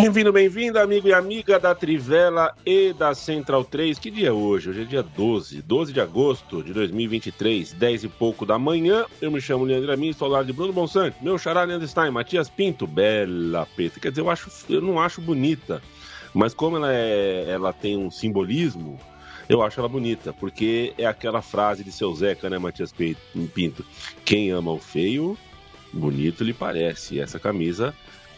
Bem-vindo, bem-vinda, amigo e amiga da Trivela e da Central 3. Que dia é hoje? Hoje é dia 12, 12 de agosto de 2023, 10 e pouco da manhã. Eu me chamo Leandro Amin, ao lado de Bruno Bonsante, meu xará Leandro Stein, Matias Pinto, bela peta. Quer dizer, eu, acho, eu não acho bonita, mas como ela, é, ela tem um simbolismo, eu acho ela bonita, porque é aquela frase de seu Zeca, né, Matias Pinto? Quem ama o feio, bonito lhe parece. E essa camisa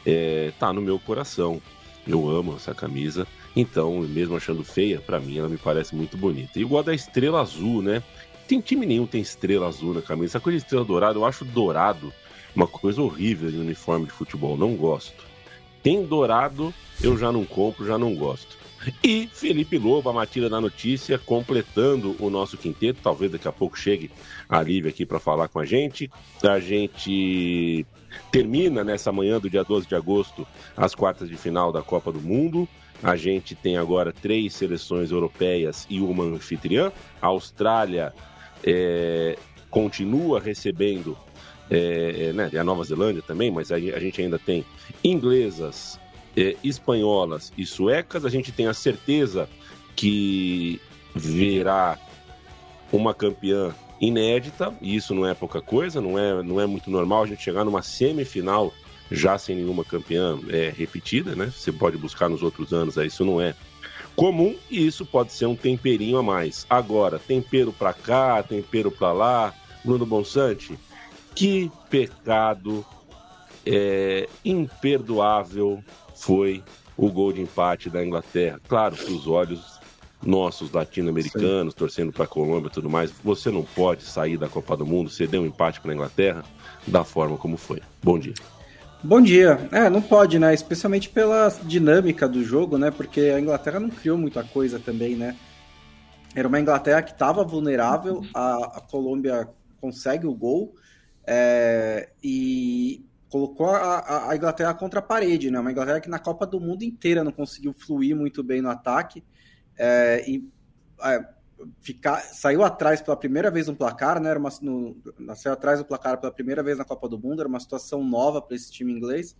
é, tá no meu coração. Eu amo essa camisa. Então, mesmo achando feia, para mim ela me parece muito bonita. Igual da estrela azul, né? Tem time nenhum tem estrela azul na camisa. Essa coisa de estrela dourada, eu acho dourado uma coisa horrível de uniforme de futebol. Não gosto. Tem dourado, eu já não compro, já não gosto. E Felipe Lobo, a Matilha da Notícia, completando o nosso quinteto. Talvez daqui a pouco chegue a Lívia aqui para falar com a gente. A gente termina nessa manhã do dia 12 de agosto as quartas de final da Copa do Mundo. A gente tem agora três seleções europeias e uma anfitriã. A Austrália é, continua recebendo, é, é, né, a Nova Zelândia também, mas a, a gente ainda tem inglesas, é, espanholas e suecas. A gente tem a certeza que virá uma campeã inédita, e isso não é pouca coisa, não é, não é muito normal a gente chegar numa semifinal já sem nenhuma campeã é, repetida, né? Você pode buscar nos outros anos, aí isso não é comum e isso pode ser um temperinho a mais. Agora, tempero para cá, tempero para lá, Bruno Bonsante, que pecado é, imperdoável foi o gol de empate da Inglaterra. Claro que os olhos nossos latino-americanos torcendo para a Colômbia e tudo mais, você não pode sair da Copa do Mundo, ceder um empate para a Inglaterra da forma como foi. Bom dia. Bom dia. É, não pode, né? Especialmente pela dinâmica do jogo, né? Porque a Inglaterra não criou muita coisa também, né? Era uma Inglaterra que estava vulnerável, a, a, Colômbia consegue o gol é, e colocou a, a, Inglaterra contra a parede, né? Uma Inglaterra que na Copa do Mundo inteira não conseguiu fluir muito bem no ataque é, e é, ficar, saiu atrás pela primeira vez no placar, né? Era uma, no, saiu atrás do placar pela primeira vez na Copa do Mundo, era uma situação nova para esse time inglês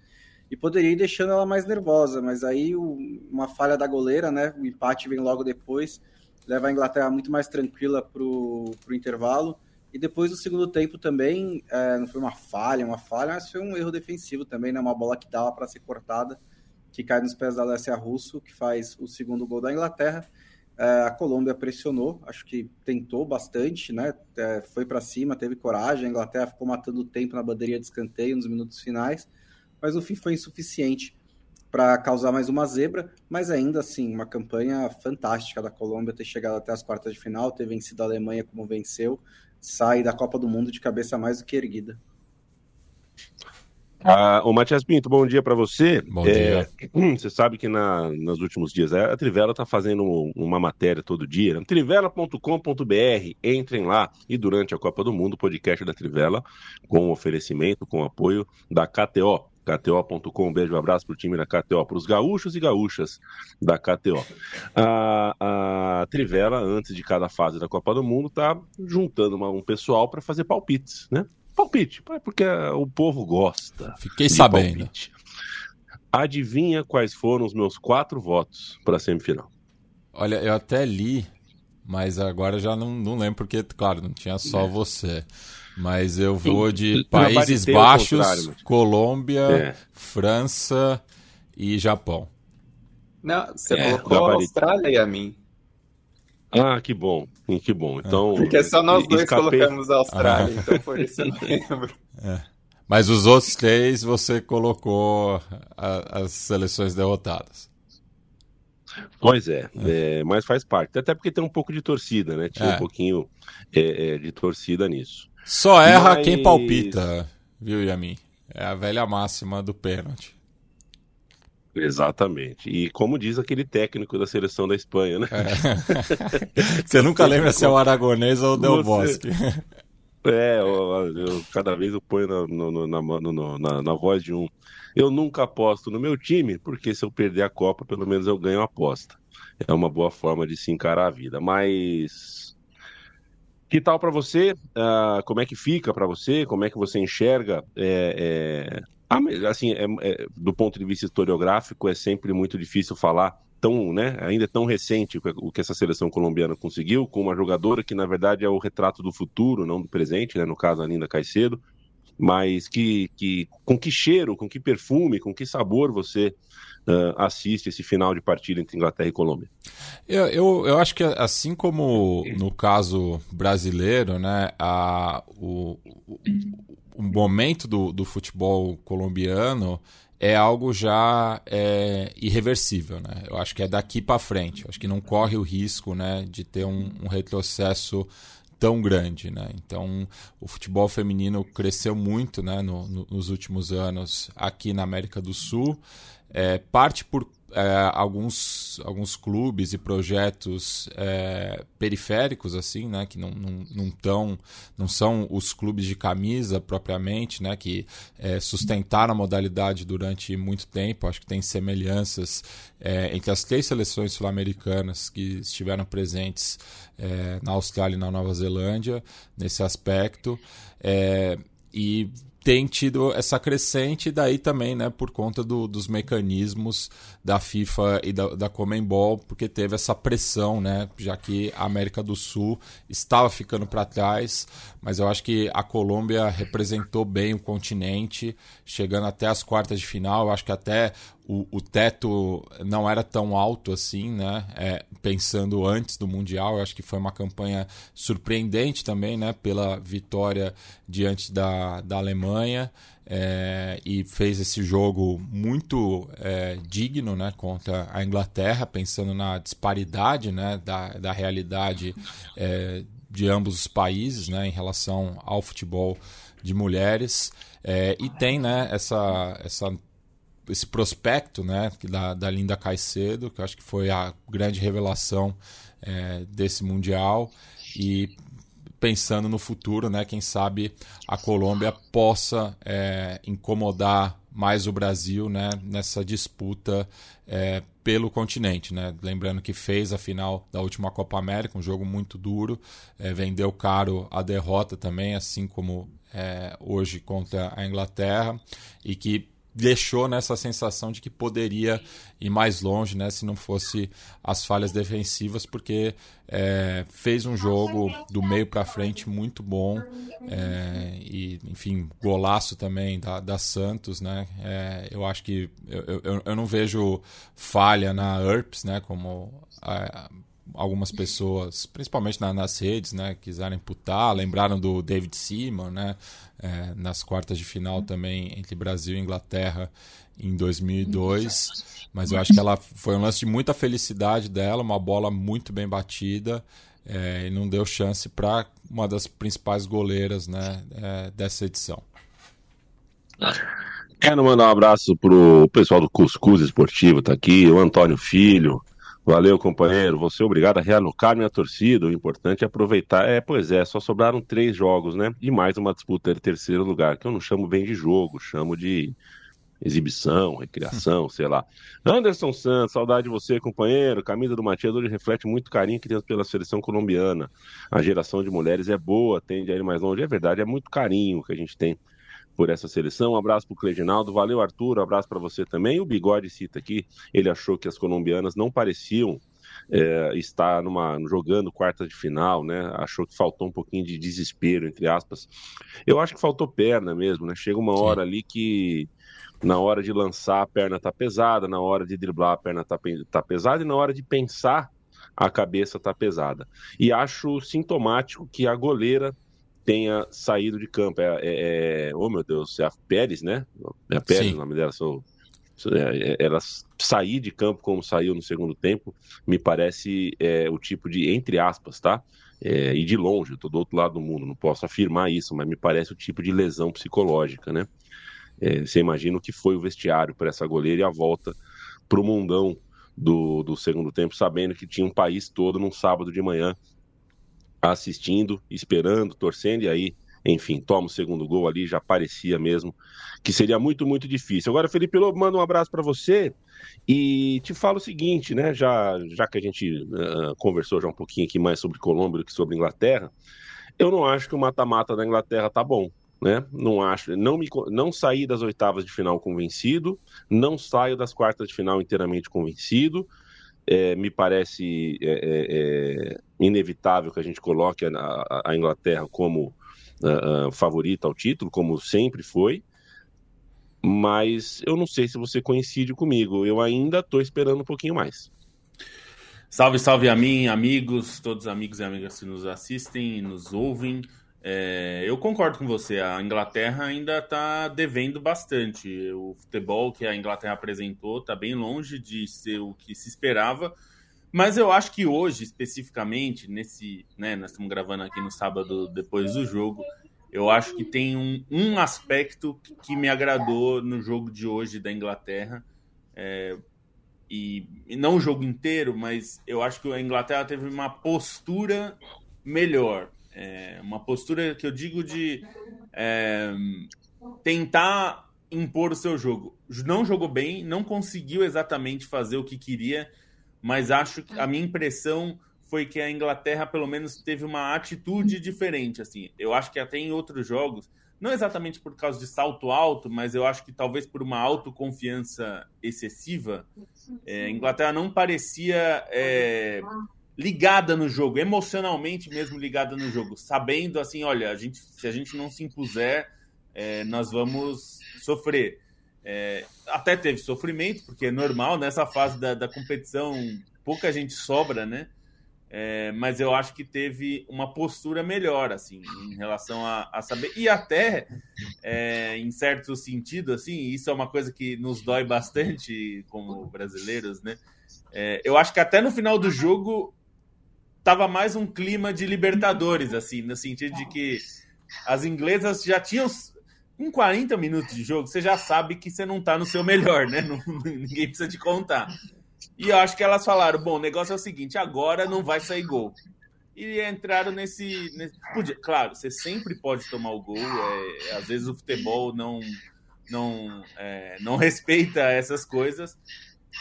e poderia ir deixando ela mais nervosa, mas aí o, uma falha da goleira, né? O empate vem logo depois, leva a Inglaterra muito mais tranquila para o intervalo. E depois do segundo tempo também, é, não foi uma falha, uma falha, mas foi um erro defensivo também, né? Uma bola que dava para ser cortada que cai nos pés da Alessia Russo, que faz o segundo gol da Inglaterra. É, a Colômbia pressionou, acho que tentou bastante, né? É, foi para cima, teve coragem. A Inglaterra ficou matando o tempo na bandeirinha de escanteio nos minutos finais, mas no fim foi insuficiente para causar mais uma zebra. Mas ainda assim, uma campanha fantástica da Colômbia ter chegado até as quartas de final, ter vencido a Alemanha como venceu, sai da Copa do Mundo de cabeça mais do que erguida. Ah, o Matias Pinto, bom dia para você. Bom é, dia. Você sabe que na, nos últimos dias a Trivela está fazendo uma matéria todo dia. Né? Trivela.com.br, entrem lá. E durante a Copa do Mundo, o podcast da Trivela, com oferecimento, com apoio da KTO. KTO.com, um beijo, um abraço pro time da KTO, para os gaúchos e gaúchas da KTO. A, a Trivela, antes de cada fase da Copa do Mundo, tá juntando uma, um pessoal para fazer palpites, né? Palpite, porque o povo gosta. Fiquei sabendo. Palpite. Adivinha quais foram os meus quatro votos para a semifinal? Olha, eu até li, mas agora já não, não lembro, porque, claro, não tinha só é. você. Mas eu vou de Países Baixos, Colômbia, é. França e Japão. Não, você é, colocou a Austrália e a mim. Ah, que bom, que bom. Então, Porque só nós dois escapei... colocamos a Austrália, ah. então por isso eu não lembro. É. Mas os outros três você colocou a, as seleções derrotadas. Pois é, é, mas faz parte. Até porque tem um pouco de torcida, né? Tinha é. um pouquinho é, é, de torcida nisso. Só erra mas... quem palpita, viu, Yamin? É a velha máxima do pênalti. Exatamente. E como diz aquele técnico da seleção da Espanha, né? É. Você nunca lembra se é o Aragonês ou o Del Bosque. É, eu, eu, cada vez eu ponho na, no, na, no, na, na, voz de um. Eu nunca aposto no meu time, porque se eu perder a Copa, pelo menos eu ganho a aposta. É uma boa forma de se encarar a vida. Mas. Que tal para você? Uh, como é que fica para você? Como é que você enxerga? É, é... Ah, assim, é, é, do ponto de vista historiográfico, é sempre muito difícil falar tão, né, ainda tão recente o que essa seleção colombiana conseguiu, com uma jogadora que na verdade é o retrato do futuro, não do presente, né, no caso a Linda Caicedo, mas que, que com que cheiro, com que perfume, com que sabor você uh, assiste esse final de partida entre Inglaterra e Colômbia? Eu, eu, eu, acho que assim como no caso brasileiro, né, a, o, o, o momento do, do futebol colombiano é algo já é, irreversível, né? Eu acho que é daqui para frente. Eu acho que não corre o risco, né, de ter um, um retrocesso tão grande, né? Então, o futebol feminino cresceu muito, né, no, no, nos últimos anos aqui na América do Sul. É, parte por é, alguns, alguns clubes e projetos é, periféricos assim né que não, não, não, tão, não são os clubes de camisa propriamente né que é, sustentaram a modalidade durante muito tempo. Acho que tem semelhanças é, entre as três seleções sul-americanas que estiveram presentes é, na Austrália e na Nova Zelândia nesse aspecto. É, e tem tido essa crescente, daí também, né, por conta do, dos mecanismos da FIFA e da, da Comembol, porque teve essa pressão, né, já que a América do Sul estava ficando para trás, mas eu acho que a Colômbia representou bem o continente, chegando até as quartas de final, eu acho que até o, o teto não era tão alto assim, né, é, pensando antes do Mundial, eu acho que foi uma campanha surpreendente também, né, pela vitória diante da, da Alemanha, é, e fez esse jogo muito é, digno né, contra a Inglaterra, pensando na disparidade né, da, da realidade é, de ambos os países né, em relação ao futebol de mulheres. É, e tem né, essa, essa, esse prospecto né, da, da Linda Caicedo, que eu acho que foi a grande revelação é, desse Mundial. E pensando no futuro, né? Quem sabe a Colômbia possa é, incomodar mais o Brasil, né? Nessa disputa é, pelo continente, né? Lembrando que fez a final da última Copa América, um jogo muito duro, é, vendeu caro a derrota também, assim como é, hoje contra a Inglaterra, e que deixou nessa sensação de que poderia ir mais longe, né, se não fosse as falhas defensivas, porque é, fez um jogo do meio para frente muito bom é, e, enfim, golaço também da, da Santos, né? É, eu acho que eu, eu, eu, não vejo falha na URPS, né, como a, algumas pessoas, principalmente na, nas redes, né, quiseram imputar, lembraram do David Seaman, né, é, nas quartas de final também entre Brasil e Inglaterra em 2002, mas eu acho que ela foi um lance de muita felicidade dela, uma bola muito bem batida é, e não deu chance para uma das principais goleiras, né, é, dessa edição. Quero mandar um abraço pro pessoal do Cuscuz Esportivo, tá aqui, o Antônio Filho, Valeu, companheiro. Você é obrigado a realocar minha torcida. O importante é aproveitar. É, pois é, só sobraram três jogos, né? E mais uma disputa de terceiro lugar, que eu não chamo bem de jogo, chamo de exibição, recreação, sei lá. Anderson Santos, saudade de você, companheiro. Camisa do Matias hoje reflete muito carinho que temos pela seleção colombiana. A geração de mulheres é boa, tende a ir mais longe. É verdade, é muito carinho que a gente tem por essa seleção. Um abraço para o Cleginaldo. Valeu, Arthur. Um abraço para você também. O Bigode cita aqui, ele achou que as colombianas não pareciam é, estar numa, jogando quartas de final, né? Achou que faltou um pouquinho de desespero, entre aspas. Eu acho que faltou perna mesmo, né? Chega uma hora ali que na hora de lançar a perna tá pesada, na hora de driblar a perna tá, tá pesada e na hora de pensar a cabeça tá pesada. E acho sintomático que a goleira tenha saído de campo. É, é, é, oh meu Deus, é a Pérez, né? É a Pérez Sim. o nome dela, sou é, ela sair de campo como saiu no segundo tempo, me parece é, o tipo de, entre aspas, tá? É, e de longe, eu tô do outro lado do mundo, não posso afirmar isso, mas me parece o tipo de lesão psicológica, né? É, você imagina o que foi o vestiário para essa goleira e a volta para o mundão do, do segundo tempo, sabendo que tinha um país todo num sábado de manhã assistindo, esperando, torcendo, e aí enfim, toma o segundo gol ali, já parecia mesmo que seria muito, muito difícil. Agora, Felipe Lobo, manda um abraço para você e te falo o seguinte, né? Já, já que a gente uh, conversou já um pouquinho aqui mais sobre Colômbia do que sobre Inglaterra, eu não acho que o mata-mata da Inglaterra tá bom. Né? Não acho, não me não saí das oitavas de final convencido, não saio das quartas de final inteiramente convencido. É, me parece é, inevitável que a gente coloque a, a Inglaterra como uh, favorita ao título, como sempre foi. Mas eu não sei se você coincide comigo. Eu ainda estou esperando um pouquinho mais. Salve, salve a mim, amigos, todos os amigos e amigas que nos assistem e nos ouvem. É, eu concordo com você, a Inglaterra ainda está devendo bastante. O futebol que a Inglaterra apresentou está bem longe de ser o que se esperava. Mas eu acho que hoje, especificamente, nesse. Né, nós estamos gravando aqui no sábado depois do jogo. Eu acho que tem um, um aspecto que me agradou no jogo de hoje da Inglaterra. É, e, e, não o jogo inteiro, mas eu acho que a Inglaterra teve uma postura melhor. É, uma postura que eu digo de é, tentar impor o seu jogo. Não jogou bem, não conseguiu exatamente fazer o que queria mas acho que a minha impressão foi que a Inglaterra pelo menos teve uma atitude diferente assim. Eu acho que até em outros jogos, não exatamente por causa de salto alto, mas eu acho que talvez por uma autoconfiança excessiva, é, a Inglaterra não parecia é, ligada no jogo, emocionalmente mesmo ligada no jogo, sabendo assim, olha, a gente, se a gente não se impuser, é, nós vamos sofrer. É, até teve sofrimento, porque é normal, nessa fase da, da competição pouca gente sobra, né? É, mas eu acho que teve uma postura melhor, assim, em relação a, a saber. E até, é, em certo sentido, assim, isso é uma coisa que nos dói bastante como brasileiros, né? É, eu acho que até no final do jogo tava mais um clima de Libertadores, assim, no sentido de que as inglesas já tinham em 40 minutos de jogo, você já sabe que você não tá no seu melhor, né? Não, ninguém precisa te contar. E eu acho que elas falaram: bom, o negócio é o seguinte, agora não vai sair gol. E entraram nesse. nesse... Podia, claro, você sempre pode tomar o gol. É, às vezes o futebol não, não, é, não respeita essas coisas.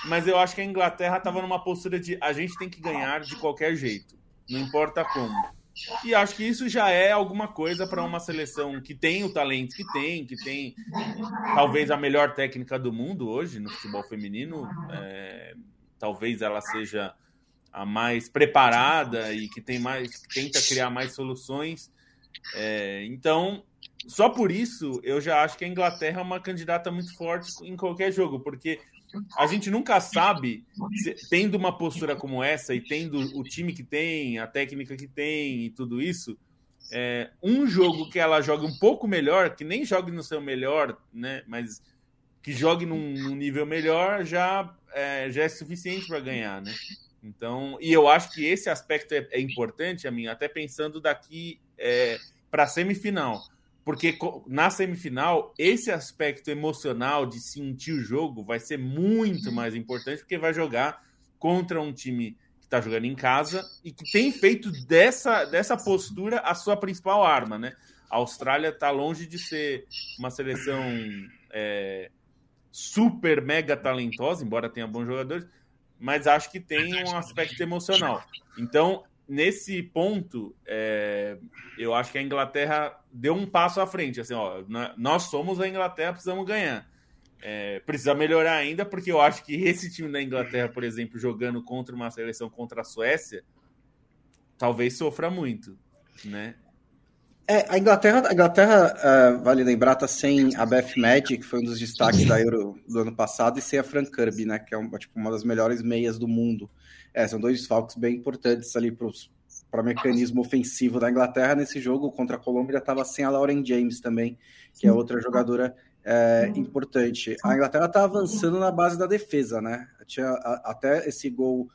Mas eu acho que a Inglaterra estava numa postura de a gente tem que ganhar de qualquer jeito, não importa como. E acho que isso já é alguma coisa para uma seleção que tem o talento que tem, que tem talvez a melhor técnica do mundo hoje no futebol feminino. É, talvez ela seja a mais preparada e que tem mais, que tenta criar mais soluções. É, então, só por isso eu já acho que a Inglaterra é uma candidata muito forte em qualquer jogo, porque a gente nunca sabe, tendo uma postura como essa e tendo o time que tem, a técnica que tem e tudo isso, é, um jogo que ela joga um pouco melhor, que nem jogue no seu melhor, né, mas que jogue num, num nível melhor, já é, já é suficiente para ganhar, né? Então, e eu acho que esse aspecto é, é importante, a mim, até pensando daqui é, para a semifinal porque na semifinal, esse aspecto emocional de sentir o jogo vai ser muito mais importante, porque vai jogar contra um time que está jogando em casa e que tem feito dessa, dessa postura a sua principal arma, né? A Austrália está longe de ser uma seleção é, super mega talentosa, embora tenha bons jogadores, mas acho que tem um aspecto emocional. Então, nesse ponto, é, eu acho que a Inglaterra deu um passo à frente. Assim, ó, nós somos a Inglaterra, precisamos ganhar. É, precisa melhorar ainda, porque eu acho que esse time da Inglaterra, por exemplo, jogando contra uma seleção contra a Suécia, talvez sofra muito, né? É, a Inglaterra, a Inglaterra uh, vale lembrar, tá sem a Beth Magic, que foi um dos destaques da Euro do ano passado, e sem a Fran Kirby, né, que é um, tipo, uma das melhores meias do mundo. É, são dois desfalques bem importantes ali para o mecanismo ofensivo da Inglaterra. Nesse jogo contra a Colômbia estava sem a Lauren James também, que é outra jogadora é, importante. A Inglaterra está avançando na base da defesa, né? Tinha, a, até esse gol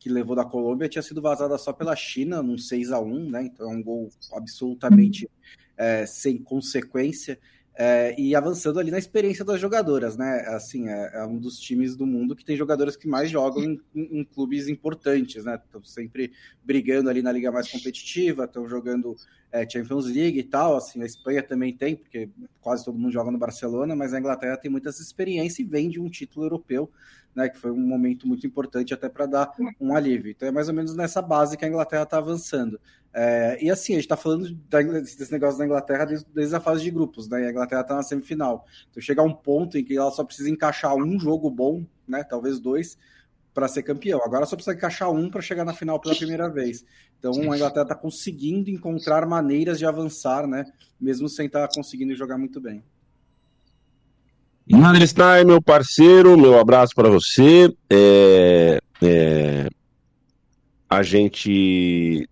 que levou da Colômbia tinha sido vazada só pela China, num 6 a 1 né? Então é um gol absolutamente é, sem consequência. É, e avançando ali na experiência das jogadoras, né? Assim, é, é, um dos times do mundo que tem jogadoras que mais jogam em, em, em clubes importantes, né? Estão sempre brigando ali na liga mais competitiva, estão jogando é, Champions League e tal. Assim, a Espanha também tem, porque quase todo mundo joga no Barcelona, mas a Inglaterra tem muitas experiência e vem de um título europeu, né? Que foi um momento muito importante até para dar um alívio. Então é mais ou menos nessa base que a Inglaterra está avançando. É, e assim, a gente está falando da, desse negócio da Inglaterra desde, desde, a fase de grupos, né? a Inglaterra está na semifinal. Então chega um ponto em que ela só precisa encaixar um jogo bom, né? Talvez dois, para ser campeão. Agora só precisa encaixar um para chegar na final pela primeira vez. Então a Inglaterra está conseguindo encontrar maneiras de avançar, né? Mesmo sem estar tá conseguindo jogar muito bem. Stein, meu parceiro, meu abraço para você. É, é, a gente,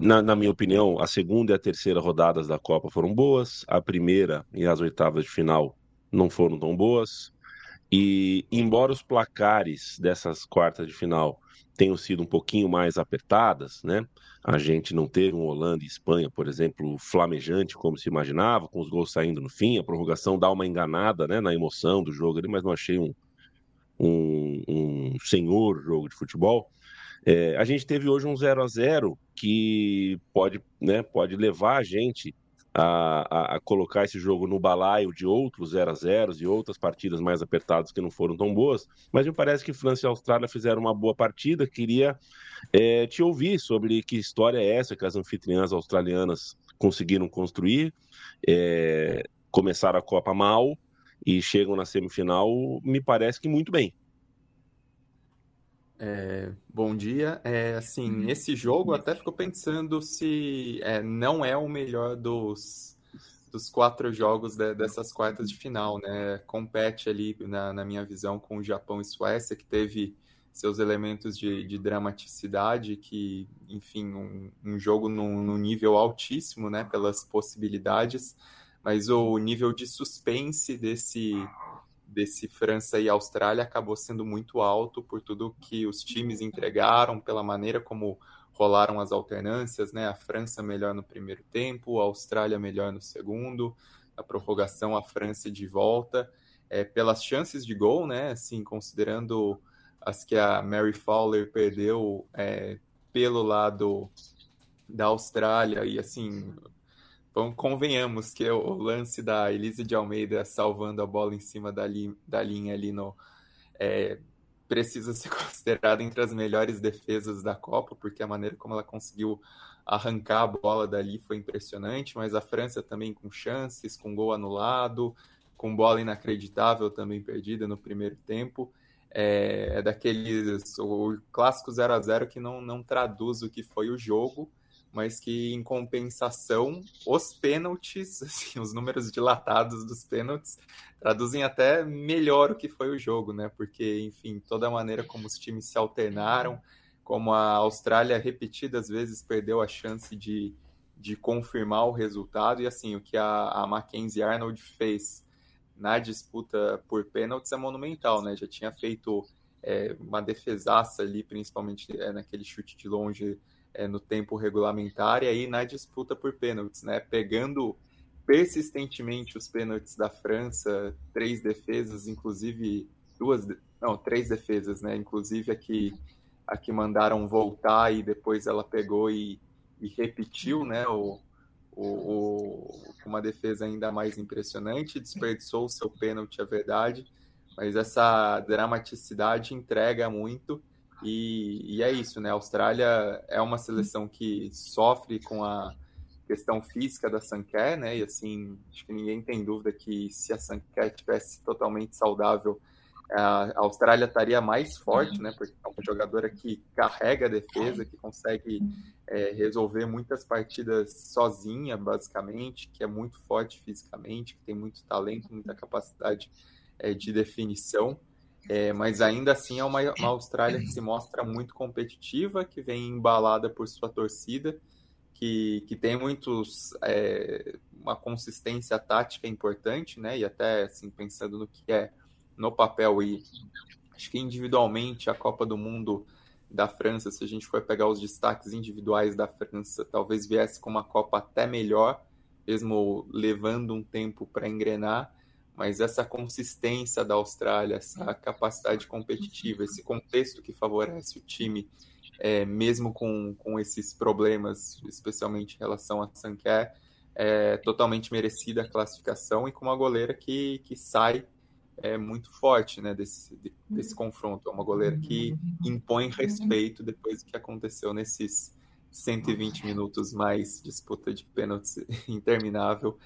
na, na, minha opinião, a segunda e a terceira rodadas da Copa foram boas. A primeira e as oitavas de final não foram tão boas. E embora os placares dessas quartas de final tenham sido um pouquinho mais apertadas, né? A gente não teve um Holanda e Espanha, por exemplo, flamejante como se imaginava, com os gols saindo no fim, a prorrogação dá uma enganada, né, na emoção do jogo ali, mas não achei um, um, um senhor jogo de futebol. É, a gente teve hoje um 0 a 0 que pode, né, pode levar a gente a, a, colocar esse jogo no balaio de outros 0 a 0 e outras partidas mais apertadas que não foram tão boas, mas me parece que França e Austrália fizeram uma boa partida. Queria é, te ouvir sobre que história é essa que as anfitriãs australianas conseguiram construir, é, começaram a Copa mal e chegam na semifinal, me parece que muito bem. É, bom dia. É, assim, esse jogo até ficou pensando se é, não é o melhor dos, dos quatro jogos de, dessas quartas de final, né? Compete ali, na, na, minha visão, com o Japão e Suécia, que teve seus elementos de, de dramaticidade, que, enfim, um, um jogo num, nível altíssimo, né? Pelas possibilidades, mas o nível de suspense desse desse França e Austrália acabou sendo muito alto por tudo que os times entregaram, pela maneira como rolaram as alternâncias, né? A França melhor no primeiro tempo, a Austrália melhor no segundo, a prorrogação a França de volta, é, pelas chances de gol, né? Assim, considerando as que a Mary Fowler perdeu é, pelo lado da Austrália e assim Bom, convenhamos que o lance da Elise de Almeida salvando a bola em cima da, li, da linha ali no. É, precisa ser considerado entre as melhores defesas da Copa, porque a maneira como ela conseguiu arrancar a bola dali foi impressionante, mas a França também com chances, com gol anulado, com bola inacreditável também perdida no primeiro tempo. É, é daqueles o clássico 0 a 0 que não, não traduz o que foi o jogo, mas que em compensação os pênaltis, assim, os números dilatados dos pênaltis traduzem até melhor o que foi o jogo, né? Porque, enfim, toda a maneira como os times se alternaram, como a Austrália repetidas vezes perdeu a chance de, de confirmar o resultado e assim, o que a, a Mackenzie Arnold fez na disputa por pênaltis é monumental, né? Já tinha feito é, uma defesaça ali, principalmente é, naquele chute de longe é, no tempo regulamentar e aí na disputa por pênaltis, né? Pegando persistentemente os pênaltis da França, três defesas, inclusive duas, não, três defesas, né? Inclusive aqui a que mandaram voltar e depois ela pegou e, e repetiu, né? O, o, o, uma defesa ainda mais impressionante, desperdiçou o seu pênalti, é verdade, mas essa dramaticidade entrega muito e, e, é isso, né? A Austrália é uma seleção que sofre com a questão física da Sanquer, né? E assim, acho que ninguém tem dúvida que se a Sanquer tivesse totalmente saudável, a Austrália estaria mais forte, né? Porque é uma jogadora que carrega a defesa, que consegue é, resolver muitas partidas sozinha, basicamente, que é muito forte fisicamente, que tem muito talento, muita capacidade é, de definição. É, mas ainda assim é uma, uma, Austrália que se mostra muito competitiva, que vem embalada por sua torcida, que, que tem muitos, é, uma consistência tática importante, né? E até assim pensando no que é no papel e acho que individualmente a Copa do Mundo da França, se a gente for pegar os destaques individuais da França, talvez viesse com uma Copa até melhor, mesmo levando um tempo para engrenar, mas essa consistência da Austrália, essa capacidade competitiva, esse contexto que favorece o time, é, mesmo com, com esses problemas, especialmente em relação a Sanquer, é totalmente merecida a classificação e com uma goleira que, que sai é muito forte né, desse, desse confronto. É uma goleira que impõe respeito depois do que aconteceu nesses 120 minutos mais disputa de pênaltis interminável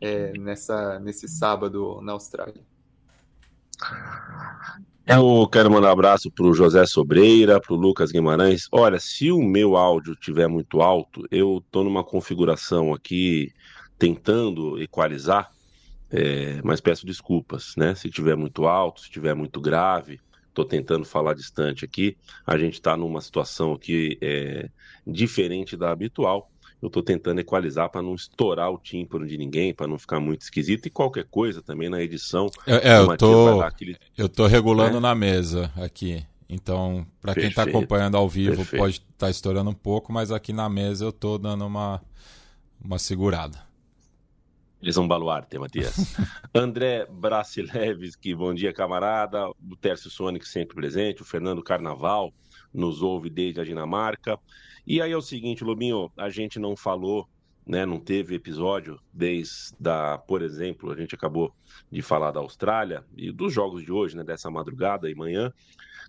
é, nessa, nesse sábado na Austrália. Eu quero mandar um abraço para o José Sobreira, para o Lucas Guimarães. Olha, se o meu áudio estiver muito alto, eu estou numa configuração aqui tentando equalizar é, mas peço desculpas, né? Se tiver muito alto, se tiver muito grave, estou tentando falar distante aqui. A gente está numa situação aqui é, diferente da habitual. Eu estou tentando equalizar para não estourar o tímpano de ninguém, para não ficar muito esquisito e qualquer coisa também na edição. É, é eu tô, aquele... eu tô regulando é? na mesa aqui. Então, para quem está acompanhando ao vivo, Perfeito. pode estar tá estourando um pouco, mas aqui na mesa eu estou dando uma, uma segurada. Eles são baluarte, Matias. André Bracilevski, bom dia, camarada. O Tércio Sonic sempre presente. O Fernando Carnaval nos ouve desde a Dinamarca. E aí é o seguinte, Lobinho, a gente não falou, né? Não teve episódio desde da, por exemplo, a gente acabou de falar da Austrália e dos jogos de hoje, né? Dessa madrugada e manhã.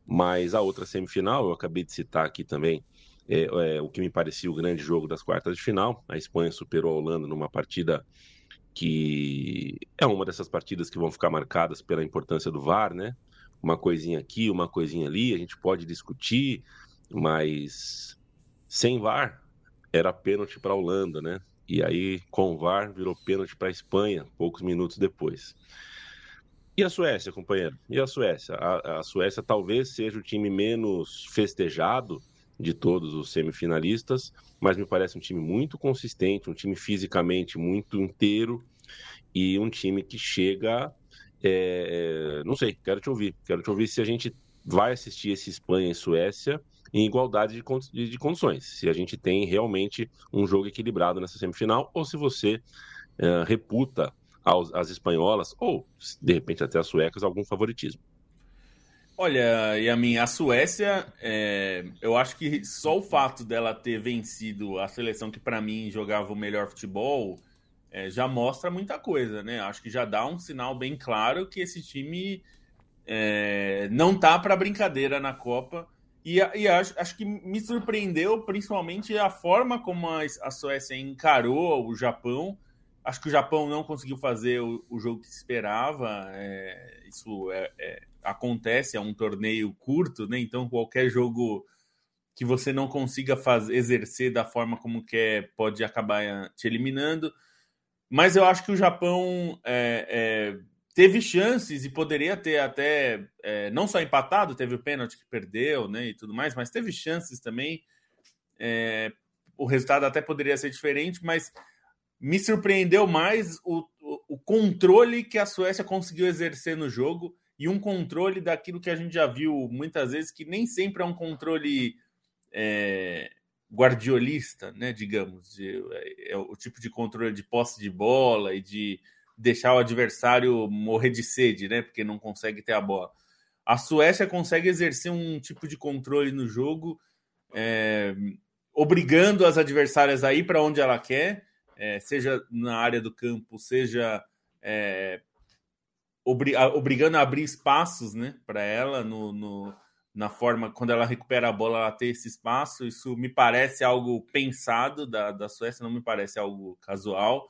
Mas a outra semifinal, eu acabei de citar aqui também, é, é, o que me parecia o grande jogo das quartas de final. A Espanha superou a Holanda numa partida que é uma dessas partidas que vão ficar marcadas pela importância do VAR, né? Uma coisinha aqui, uma coisinha ali, a gente pode discutir, mas sem VAR era pênalti para a Holanda, né? E aí, com o VAR, virou pênalti para a Espanha, poucos minutos depois. E a Suécia, companheiro? E a Suécia? A, a Suécia talvez seja o time menos festejado de todos os semifinalistas, mas me parece um time muito consistente, um time fisicamente muito inteiro e um time que chega. É, não sei, quero te ouvir. Quero te ouvir se a gente vai assistir esse Espanha e Suécia em igualdade de, de, condições. Se a gente tem realmente um jogo equilibrado nessa semifinal ou se você é, reputa aos, as espanholas ou, de repente, até as suecas algum favoritismo. Olha, e a minha a Suécia, é, eu acho que só o fato dela ter vencido a seleção que para mim jogava o melhor futebol é, já mostra muita coisa, né? Acho que já dá um sinal bem claro que esse time é, não tá para brincadeira na Copa. E, e acho, acho, que me surpreendeu principalmente a forma como a, a Suécia encarou o Japão. Acho que o Japão não conseguiu fazer o, o jogo que esperava. É, isso é, é acontece, é um torneio curto, né? Então qualquer jogo que você não consiga fazer, exercer da forma como quer pode acabar eh, te eliminando. Mas eu acho que o Japão é, é, teve chances e poderia ter até é, não só empatado, teve o pênalti que perdeu, né, e tudo mais, mas teve chances também. o resultado até poderia ser diferente, mas me surpreendeu mais o, o, o controle que a Suécia conseguiu exercer no jogo e um controle daquilo que a gente já viu muitas vezes, que nem sempre é um controle é, guardiolista, né, digamos, de, é, é, o tipo de controle de posse de bola e de deixar o adversário morrer de sede, né, porque não consegue ter a bola. A Suécia consegue exercer um tipo de controle no jogo, é, obrigando as adversárias a ir para onde ela quer, é, seja na área do campo, seja é, obrigando a abrir espaços né, para ela no, no, na forma, quando ela recupera a bola, ela ter esse espaço. Isso me parece algo pensado da, da Suécia, não me parece algo casual.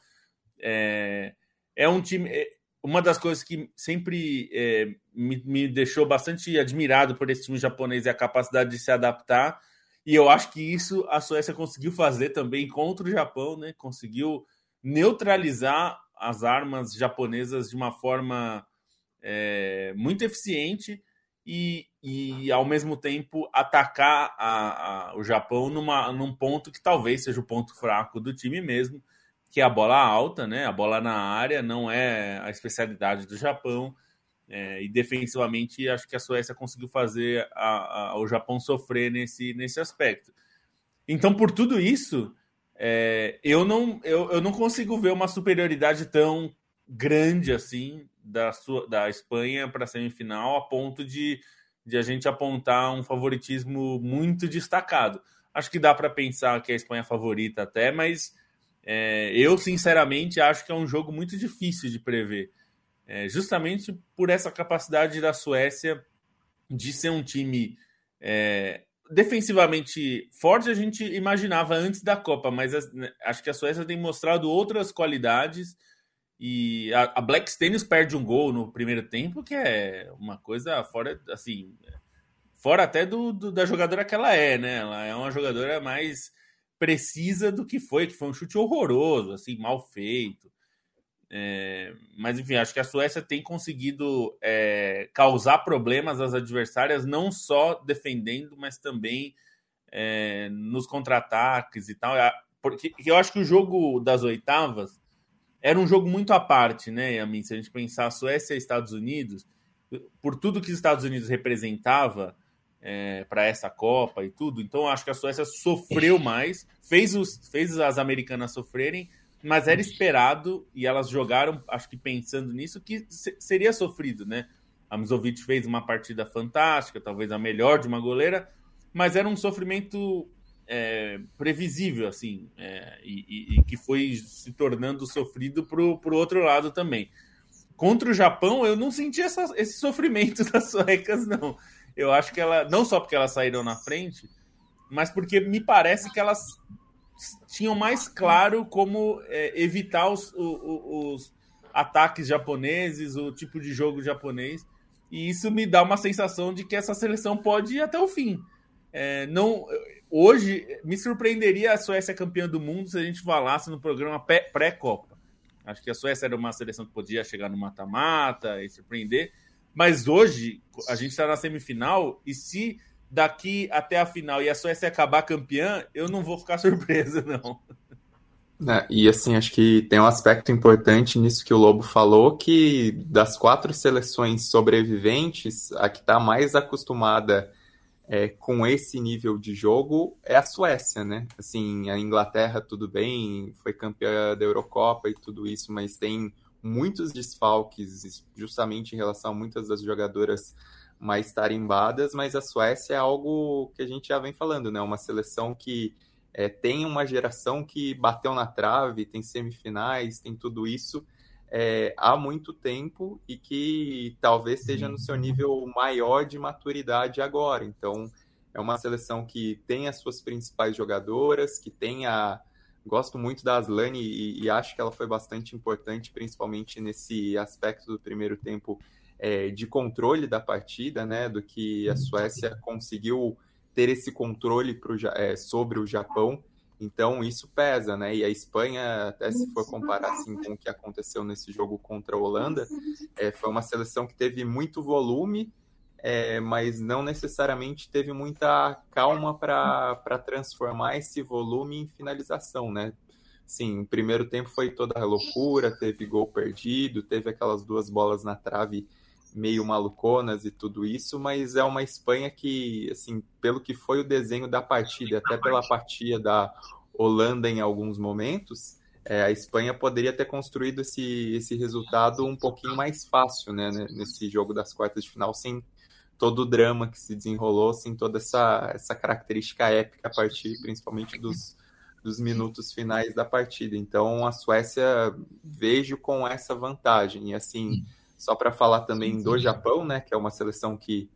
É, é um time. É, uma das coisas que sempre é, me, me deixou bastante admirado por esse time japonês é a capacidade de se adaptar. E eu acho que isso a Suécia conseguiu fazer também contra o Japão, né? Conseguiu neutralizar as armas japonesas de uma forma é, muito eficiente e, e, ao mesmo tempo, atacar a, a, o Japão numa, num ponto que talvez seja o ponto fraco do time mesmo, que é a bola alta, né? A bola na área não é a especialidade do Japão. É, e defensivamente, acho que a Suécia conseguiu fazer a, a, o Japão sofrer nesse, nesse aspecto. Então, por tudo isso, é, eu, não, eu, eu não consigo ver uma superioridade tão grande assim da, sua, da Espanha para a semifinal, a ponto de, de a gente apontar um favoritismo muito destacado. Acho que dá para pensar que a Espanha é favorita até, mas é, eu, sinceramente, acho que é um jogo muito difícil de prever é, justamente por essa capacidade da Suécia de ser um time é, defensivamente forte, a gente imaginava antes da Copa, mas né, acho que a Suécia tem mostrado outras qualidades. E a, a Black Stenius perde um gol no primeiro tempo, que é uma coisa fora, assim, fora até do, do, da jogadora que ela é, né? Ela é uma jogadora mais precisa do que foi, que foi um chute horroroso, assim, mal feito. É, mas enfim, acho que a Suécia tem conseguido é, causar problemas às adversárias, não só defendendo, mas também é, nos contra-ataques e tal. Porque eu acho que o jogo das oitavas era um jogo muito à parte, né, Yamin? Se a gente pensar Suécia e Estados Unidos, por tudo que os Estados Unidos representava é, para essa Copa e tudo, então acho que a Suécia sofreu mais, fez, os, fez as americanas sofrerem mas era esperado e elas jogaram, acho que pensando nisso, que seria sofrido, né? A Mizovic fez uma partida fantástica, talvez a melhor de uma goleira, mas era um sofrimento é, previsível, assim, é, e, e, que foi se tornando sofrido para o outro lado também. Contra o Japão, eu não senti essa, esse sofrimento das suecas, não. Eu acho que ela, não só porque elas saíram na frente, mas porque me parece que elas tinham mais claro como é, evitar os, os, os, ataques japoneses, o tipo de jogo japonês. E isso me dá uma sensação de que essa seleção pode ir até o fim. É, não, hoje me surpreenderia a Suécia campeã do mundo se a gente falasse no programa pré-copa. Acho que a Suécia era uma seleção que podia chegar no mata-mata e surpreender. Mas hoje a gente está na semifinal e se daqui até a final e a Suécia acabar campeã, eu não vou ficar surpreso, não. É, e assim, acho que tem um aspecto importante nisso que o Lobo falou, que das quatro seleções sobreviventes, a que está mais acostumada é, com esse nível de jogo é a Suécia, né? Assim, a Inglaterra, tudo bem, foi campeã da Eurocopa e tudo isso, mas tem muitos desfalques, justamente em relação a muitas das jogadoras mais tarimbadas, mas a Suécia é algo que a gente já vem falando, né? Uma seleção que é, tem uma geração que bateu na trave, tem semifinais, tem tudo isso é, há muito tempo e que talvez esteja no seu nível maior de maturidade agora. Então, é uma seleção que tem as suas principais jogadoras, que tem a. Gosto muito da Aslane e, e acho que ela foi bastante importante, principalmente nesse aspecto do primeiro tempo é, de controle da partida, né? Do que a Suécia conseguiu ter esse controle pro, é, sobre o Japão. Então isso pesa, né? E a Espanha, até se for comparar assim, com o que aconteceu nesse jogo contra a Holanda, é, foi uma seleção que teve muito volume, é, mas não necessariamente teve muita calma para transformar esse volume em finalização, né? Sim, o primeiro tempo foi toda loucura, teve gol perdido, teve aquelas duas bolas na trave meio maluconas e tudo isso, mas é uma Espanha que, assim, pelo que foi o desenho da partida, até pela partida da Holanda em alguns momentos, é, a Espanha poderia ter construído esse, esse resultado um pouquinho mais fácil, né, nesse jogo das quartas de final, sem todo o drama que se desenrolou, sem toda essa, essa característica épica a partir, principalmente, dos, dos minutos finais da partida. Então, a Suécia vejo com essa vantagem, e assim só para falar também do Japão, né, que é uma seleção que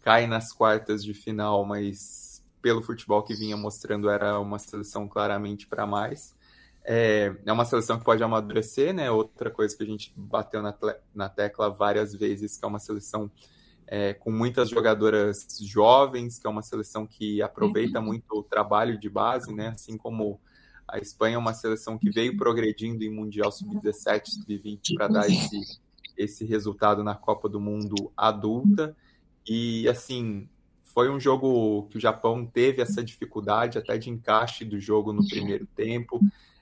cai nas quartas de final, mas pelo futebol que vinha mostrando era uma seleção claramente para mais. É, é, uma seleção que pode amadurecer, né? Outra coisa que a gente bateu na, na tecla várias vezes, que é uma seleção é, com muitas jogadoras jovens, que é uma seleção que aproveita uhum. muito o trabalho de base, né? Assim como a Espanha é uma seleção que veio progredindo em Mundial Sub-17, Sub-20 para dar esse esse resultado na Copa do Mundo adulta. E assim, foi um jogo que o Japão teve essa dificuldade até de encaixe do jogo no primeiro tempo.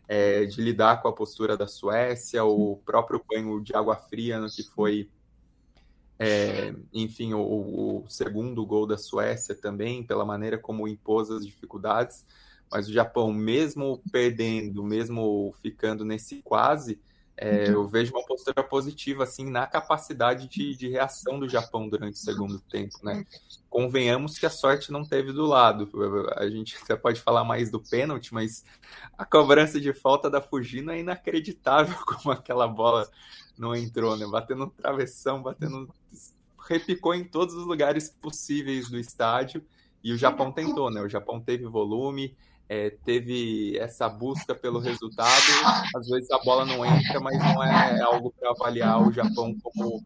é, de lidar com a postura da Suécia, o próprio banho de água fria no que foi, é, enfim, o, o, segundo gol da Suécia também, pela maneira como impôs as dificuldades. Mas o Japão, mesmo perdendo, mesmo ficando nesse quase, é, eu vejo uma postura positiva assim na capacidade de, de, reação do Japão durante o segundo tempo, né? Convenhamos que a sorte não teve do lado. A gente até pode falar mais do pênalti, mas a cobrança de falta da Fujino é inacreditável como aquela bola não entrou, né? Batendo no travessão, batendo repicou em todos os lugares possíveis do estádio e o Japão tentou, né? O Japão teve volume, é, teve essa busca pelo resultado. Às vezes a bola não entra, mas não é algo para avaliar o Japão como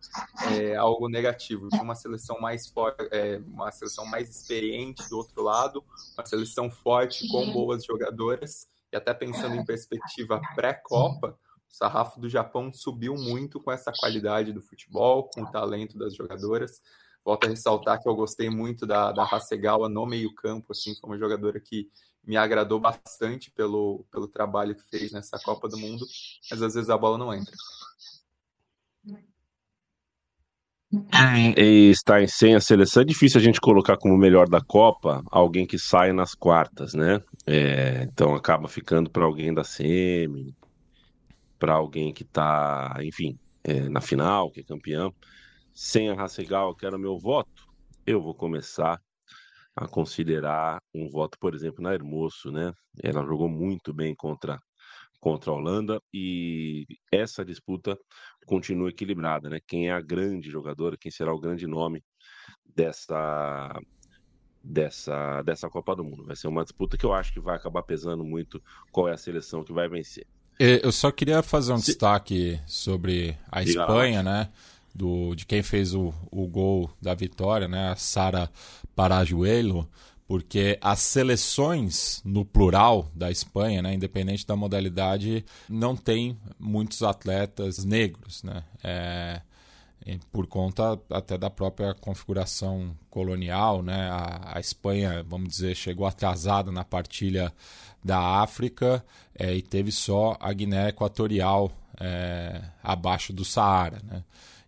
é, algo negativo. Tinha uma seleção mais forte, é, uma seleção mais experiente do outro lado, uma seleção forte com boas jogadoras. E até pensando em perspectiva pré-copa, o sarrafo do Japão subiu muito com essa qualidade do futebol, com o talento das jogadoras. Volto a ressaltar que eu gostei muito da, da Hasegawa no meio-campo, assim, como jogadora que me agradou bastante pelo, pelo trabalho que fez nessa Copa do Mundo, mas às vezes a bola não entra. E estar sem a seleção é difícil a gente colocar como melhor da Copa alguém que sai nas quartas, né? É, então acaba ficando para alguém da semi, para alguém que está, enfim, é, na final, que é campeão. Sem a Hasegal, que era meu voto, eu vou começar a considerar um voto, por exemplo, na Hermoso, né? Ela jogou muito bem contra contra a Holanda e essa disputa continua equilibrada, né? Quem é a grande jogadora, quem será o grande nome dessa dessa dessa Copa do Mundo? Vai ser uma disputa que eu acho que vai acabar pesando muito qual é a seleção que vai vencer. Eu só queria fazer um destaque sobre a Diga Espanha, lá. né? do, de quem fez o, o gol da vitória, né? A Sara Parajuelo, porque as seleções no plural da Espanha, né, independente da modalidade, não tem muitos atletas negros, né? É, por conta até da própria configuração colonial, né? A, a, Espanha, vamos dizer, chegou atrasada na partilha da África é, e teve só a Guiné Equatorial é, abaixo do Saara, né?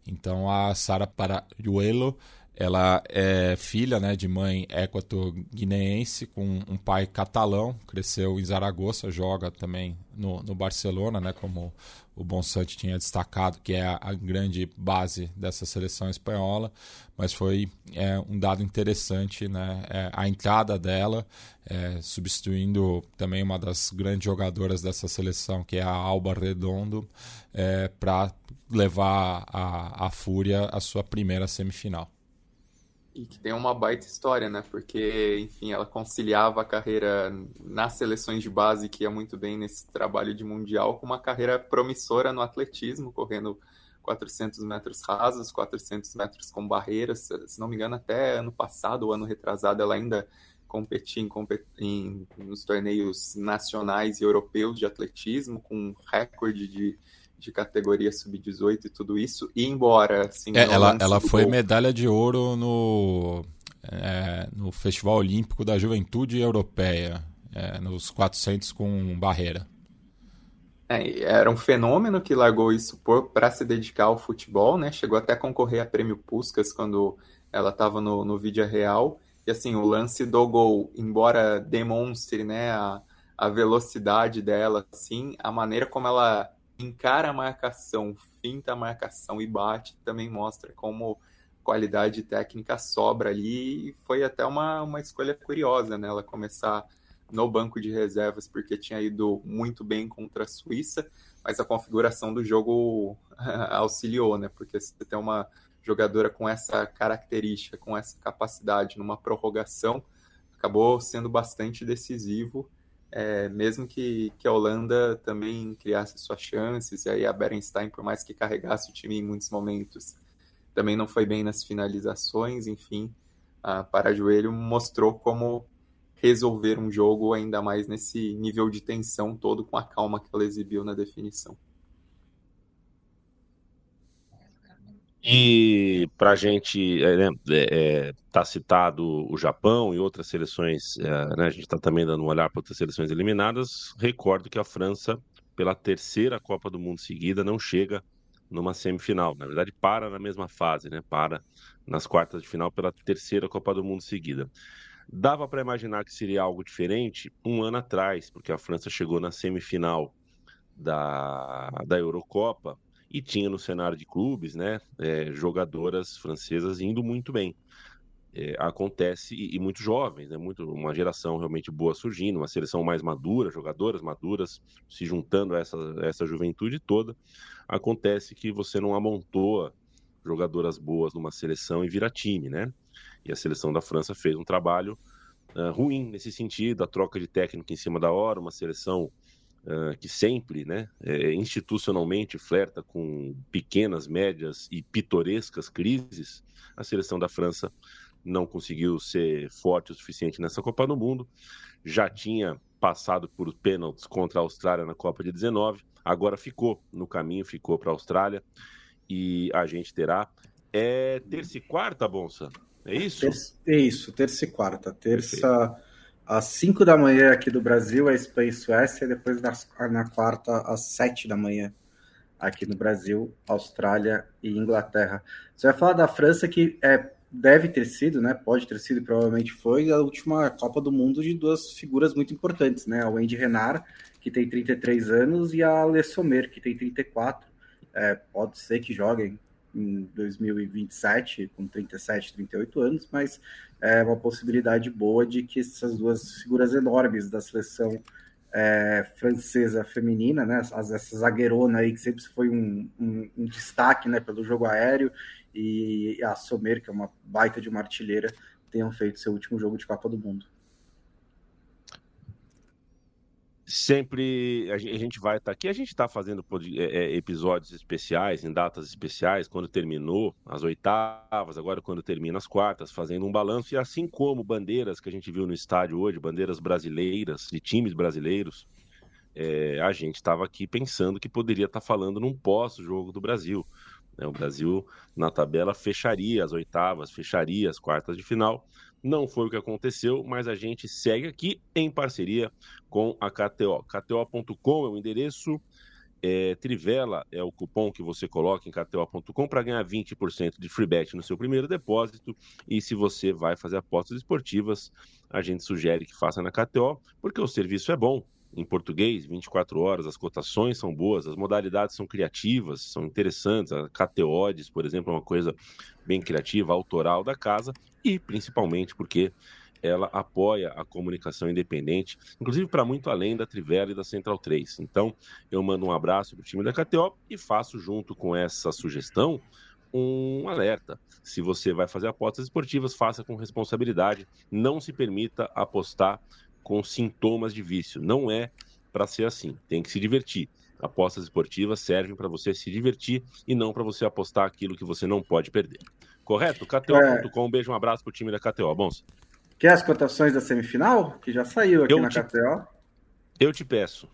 Então a Sara Parajuelo, ela é filha né, de mãe equator-guineense com um pai catalão, cresceu em Zaragoza, joga também no, no Barcelona, né, como o Bonsante tinha destacado, que é a, a, grande base dessa seleção espanhola, mas foi é, um dado interessante né, é, a entrada dela, é, substituindo também uma das grandes jogadoras dessa seleção, que é a Alba Redondo, é, para levar a, a Fúria à sua primeira semifinal. E que tem uma baita história, né? Porque, enfim, ela conciliava a carreira nas seleções de base, que ia muito bem nesse trabalho de mundial, com uma carreira promissora no atletismo, correndo 400 metros rasos, 400 metros com barreiras. Se não me engano, até ano passado ou ano retrasado, ela ainda competia em, nos torneios nacionais e europeus de atletismo, com recorde de de categoria sub-18 e tudo isso, e embora assim, é, ela, ela foi gol... medalha de ouro no, é, no Festival Olímpico da Juventude Europeia, é, nos 400 com barreira. É, era um fenômeno que largou isso para se dedicar ao futebol, né? Chegou até a concorrer a prêmio Puskas quando ela estava no, no Vídeo Real. E assim, o lance do gol, embora demonstre né, a, a velocidade dela, assim, a maneira como ela encara a marcação, finta a marcação e bate, também mostra como qualidade técnica sobra ali. E foi até uma, uma escolha curiosa, né? Ela começar no banco de reservas, porque tinha ido muito bem contra a Suíça, mas a configuração do jogo auxiliou, né? Porque você tem uma jogadora com essa característica, com essa capacidade numa prorrogação, acabou sendo bastante decisivo é, mesmo que, que a Holanda também criasse suas chances, e aí a Berenstein, por mais que carregasse o time em muitos momentos, também não foi bem nas finalizações, enfim, a Parajoelho mostrou como resolver um jogo ainda mais nesse nível de tensão todo com a calma que ela exibiu na definição. E para a gente, é, né, é, tá citado o Japão e outras seleções, é, né, a gente está também dando um olhar para outras seleções eliminadas. Recordo que a França, pela terceira Copa do Mundo seguida, não chega numa semifinal. Na verdade, para na mesma fase, né? Para nas quartas de final pela terceira Copa do Mundo seguida. Dava para imaginar que seria algo diferente um ano atrás, porque a França chegou na semifinal da, da Eurocopa e tinha no cenário de clubes, né, é, jogadoras francesas indo muito bem. É, acontece e, e, muito jovens, né, muito uma geração realmente boa surgindo, uma seleção mais madura, jogadoras maduras se juntando a essa, essa juventude toda. Acontece que você não amontoa jogadoras boas numa seleção e vira time, né? E a seleção da França fez um trabalho uh, ruim nesse sentido, a troca de técnico em cima da hora, uma seleção uh, que sempre, né, é, institucionalmente flerta com pequenas, médias e pitorescas crises, a seleção da França não conseguiu ser forte o suficiente nessa Copa do Mundo, já tinha passado por pênaltis contra a Austrália na Copa de 19, agora ficou no caminho, ficou para a Austrália e a gente terá. É terça e quarta, Bonsa? É isso? é isso, terça e quarta. Terça. Perfeito às 5 da manhã aqui do Brasil, a Espanha e Suécia, e depois na, na quarta, às 7 da manhã aqui no Brasil, Austrália e Inglaterra. Você vai falar da França, que é, deve ter sido, né? Pode ter sido, provavelmente foi, a última Copa do Mundo de duas figuras muito importantes, né? A Wendy Renard, que tem 33 anos, e a Le que tem 34. É, pode ser que joguem em 2027, com 37, 38 anos, mas é uma possibilidade boa de que essas duas figuras enormes da seleção é, francesa feminina, né, essa zagueirona aí que sempre foi um, um, um, destaque né, pelo jogo aéreo, e a Sommer, que é uma baita de uma artilheira, tenham feito seu último jogo de Copa do Mundo. Sempre a gente vai estar tá aqui. A gente está fazendo é, é, episódios especiais, em datas especiais, quando terminou as oitavas, agora quando termina as quartas, fazendo um balanço. E assim como bandeiras que a gente viu no estádio hoje, bandeiras brasileiras, de times brasileiros, é, a gente estava aqui pensando que poderia estar tá falando num pós-jogo do Brasil. Né? O Brasil, na tabela, fecharia as oitavas, fecharia as quartas de final. Não foi o que aconteceu, mas a gente segue aqui em parceria com a KTO. KTO.com é o endereço, é, Trivela é o cupom que você coloca em KTO.com para ganhar 20% de free bet no seu primeiro depósito. E se você vai fazer apostas esportivas, a gente sugere que faça na KTO, porque o serviço é bom em português, 24 horas, as cotações são boas, as modalidades são criativas, são interessantes. A KTODES, por exemplo, é uma coisa bem criativa, autoral da casa, e principalmente porque ela apoia a comunicação independente, inclusive para muito além da Trivela e da Central 3. Então, eu mando um abraço para o time da KTO e faço junto com essa sugestão um alerta. Se você vai fazer apostas esportivas, faça com responsabilidade. Não se permita apostar com sintomas de vício. Não é para ser assim. Tem que se divertir. Apostas esportivas servem para você se divertir e não para você apostar aquilo que você não pode perder. Correto? KTO.com. Um beijo, um abraço pro time da KTO. Bons. Quer as cotações da semifinal? Que já saiu aqui eu na te... KTO. Eu te peço.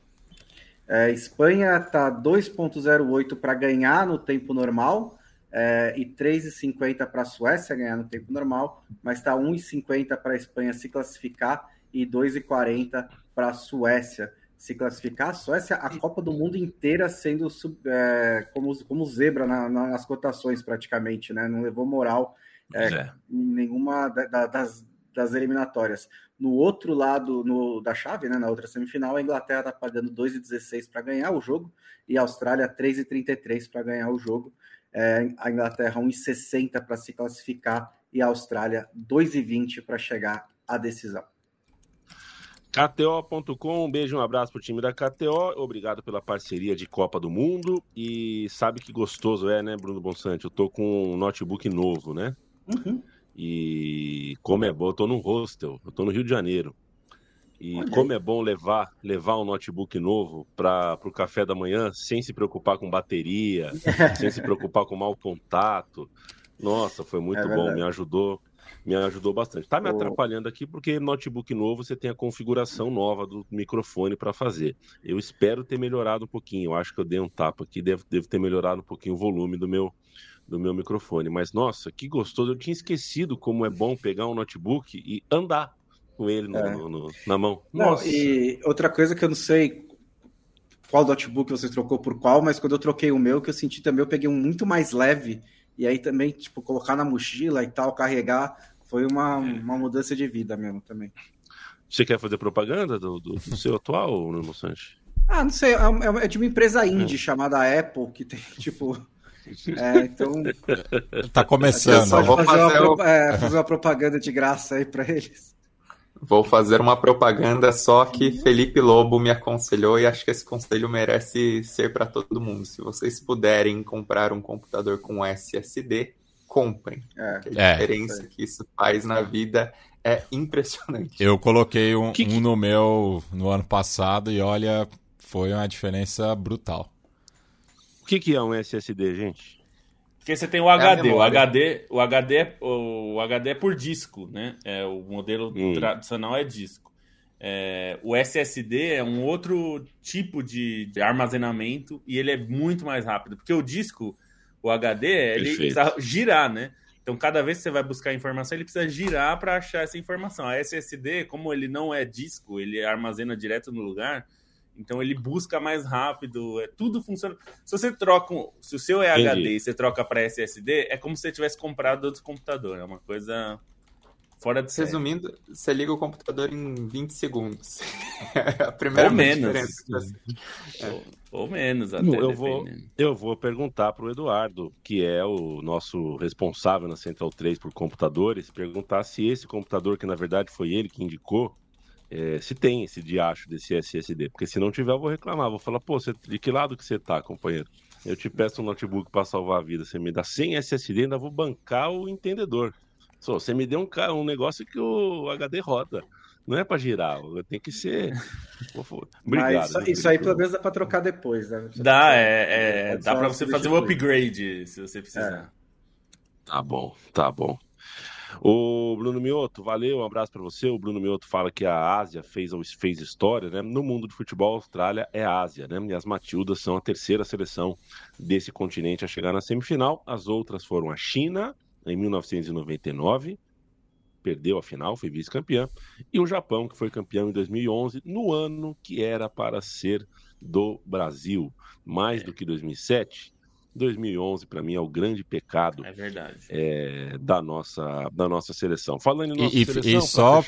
É, Espanha tá 2,08 para ganhar no tempo normal é, e 3,50 para a Suécia ganhar no tempo normal, mas está 1,50 para a Espanha se classificar e 2,40 para a Suécia se classificar. A Suécia, a Copa do Mundo inteira sendo é, como, como zebra na, na, nas cotações, praticamente, né? Não levou moral é, é. em nenhuma da, das, das eliminatórias. No outro lado no, da chave, né, na outra semifinal, a Inglaterra está pagando 2,16 para ganhar o jogo e a Austrália 3,33 para ganhar o jogo. É, a Inglaterra 1,60 para se classificar e a Austrália 2,20 para chegar à decisão. KTO.com, um beijo, um abraço pro time da KTO, obrigado pela parceria de Copa do Mundo e sabe que gostoso é, né, Bruno Bonsante? Eu tô com um notebook novo, né? Uhum. E como é bom, eu tô num hostel, eu tô no Rio de Janeiro. E Olha como é bom levar levar um notebook novo para o café da manhã sem se preocupar com bateria, sem se preocupar com mau contato. Nossa, foi muito é bom, me ajudou me ajudou bastante. Tá me atrapalhando aqui porque notebook novo você tem a configuração nova do microfone para fazer. Eu espero ter melhorado um pouquinho. Eu acho que eu dei um tapa aqui, devo, devo ter melhorado um pouquinho o volume do meu do meu microfone. Mas nossa, que gostoso! Eu tinha esquecido como é bom pegar um notebook e andar com ele no, é. no, no, na mão. Nossa. Não, e outra coisa que eu não sei qual notebook você trocou por qual, mas quando eu troquei o meu, que eu senti também, eu peguei um muito mais leve. E aí também, tipo, colocar na mochila e tal, carregar, foi uma, é. uma mudança de vida mesmo também. Você quer fazer propaganda do, do, do seu atual, Nuno Sanches? Ah, não sei, é, é, é de uma empresa indie é. chamada Apple, que tem, tipo... É, então... Tá começando. Só vou fazer, fazer, uma, é, fazer uma propaganda de graça aí para eles. Vou fazer uma propaganda só que Felipe Lobo me aconselhou e acho que esse conselho merece ser para todo mundo. Se vocês puderem comprar um computador com SSD, comprem. É. A é. diferença é. que isso faz na vida é impressionante. Eu coloquei um, que, um no meu no ano passado e olha, foi uma diferença brutal. O que, que é um SSD, gente? Porque você tem o HD, é o HD, o HD, é, o HD é por disco, né? É, o modelo hum. tradicional é disco. É, o SSD é um outro tipo de, de, armazenamento e ele é muito mais rápido, porque o disco o HD, ele precisa girar, né? Então, cada vez que você vai buscar informação, ele precisa girar para achar essa informação. A SSD, como ele não é disco, ele armazena direto no lugar, então ele busca mais rápido, é, tudo funciona. Se você troca, se o seu é Entendi. HD e você troca para SSD, é como se você tivesse comprado outro computador, é uma coisa fora de série. Resumindo, você liga o computador em 20 segundos. a primeira Ou menos. É. Ou menos até. Eu vou, eu vou perguntar para o Eduardo, que é o nosso responsável na Central 3 por computadores, perguntar se esse computador, que na verdade foi ele que indicou, é, se tem esse diacho desse SSD. Porque se não tiver, eu vou reclamar. Vou falar, pô, você, de que lado que você tá, companheiro? Eu te peço um notebook para salvar a vida. Você me dá sem SSD, ainda vou bancar o entendedor. Só, você me deu um, um negócio que o HD roda. Não é para girar, tem que ser. Obrigado. Mas isso, aí pelo menos dá para trocar depois, né? Dá, é, é dá para você fazer um upgrade se você precisar. É. Tá bom, tá bom. O Bruno Mioto, valeu, um abraço para você. O Bruno Mioto fala que a Ásia fez, fez história, né? No mundo de futebol, a Austrália é a Ásia, né? E as Matildas são a terceira seleção desse continente a chegar na semifinal. As outras foram a China, em 1999, perdeu a final, foi vice-campeã, e o Japão, que foi campeão em 2011, no ano que era para ser do Brasil, mais do que 2007. 2011 para mim é o grande pecado é verdade. É, da nossa da nossa seleção falando em nossa e, seleção e só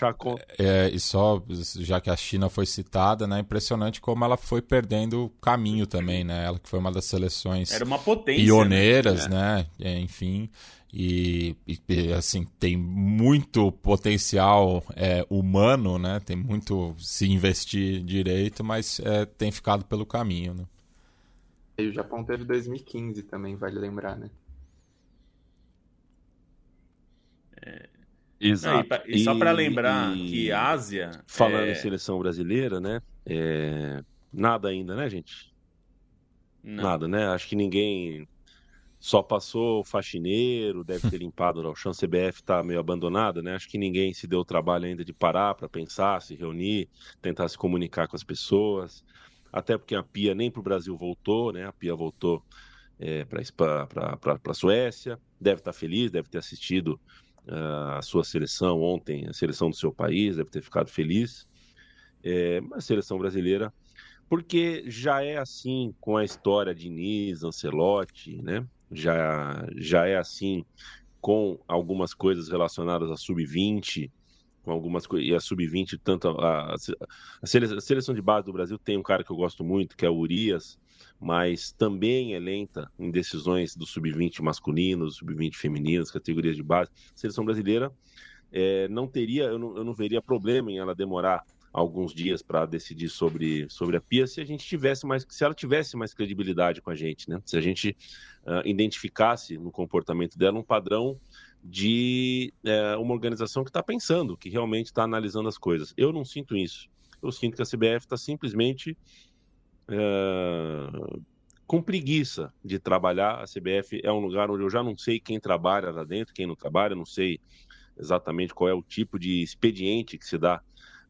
é, e só já que a China foi citada né impressionante como ela foi perdendo o caminho também né ela que foi uma das seleções era uma potência pioneiras né, né? É, enfim e, e, assim tem muito potencial é, humano, né? Tem muito se investir direito, mas é, tem ficado pelo caminho, né? E o Japão teve 2015 também, vale lembrar, né? É... Exato. Não, e, e, só para lembrar e... que Ásia. Falando é... em seleção brasileira, né? É... Nada ainda, né, gente? Não. Nada, né? Acho que ninguém só passou o faxineiro, deve ter limpado o chão. CBF está meio abandonada, né? Acho que ninguém se deu o trabalho ainda de parar para pensar, se reunir, tentar se comunicar com as pessoas. Até porque a Pia nem para o Brasil voltou, né? A Pia voltou é, para a Suécia. Deve estar tá feliz, deve ter assistido uh, a sua seleção ontem, a seleção do seu país, deve ter ficado feliz. É, a seleção brasileira porque já é assim com a história de Nis, Ancelotti, né? já, já é assim com algumas coisas relacionadas a sub-20, com algumas coisas, e a sub-20, tanto a, a, a, seleção de base do Brasil tem um cara que eu gosto muito, que é o Urias, mas também é lenta em decisões do sub-20 masculino, sub-20 feminino, categorias de base. A seleção brasileira é, não teria, eu não, eu não veria problema em ela demorar alguns dias para decidir sobre, sobre a Pia se a gente tivesse mais se ela tivesse mais credibilidade com a gente, né? Se a gente uh, identificasse no comportamento dela um padrão de uh, uma organização que está pensando, que realmente está analisando as coisas. Eu não sinto isso. Eu sinto que a CBF está simplesmente uh, com preguiça de trabalhar. A CBF é um lugar onde eu já não sei quem trabalha lá dentro, quem não trabalha, não sei exatamente qual é o tipo de expediente que se dá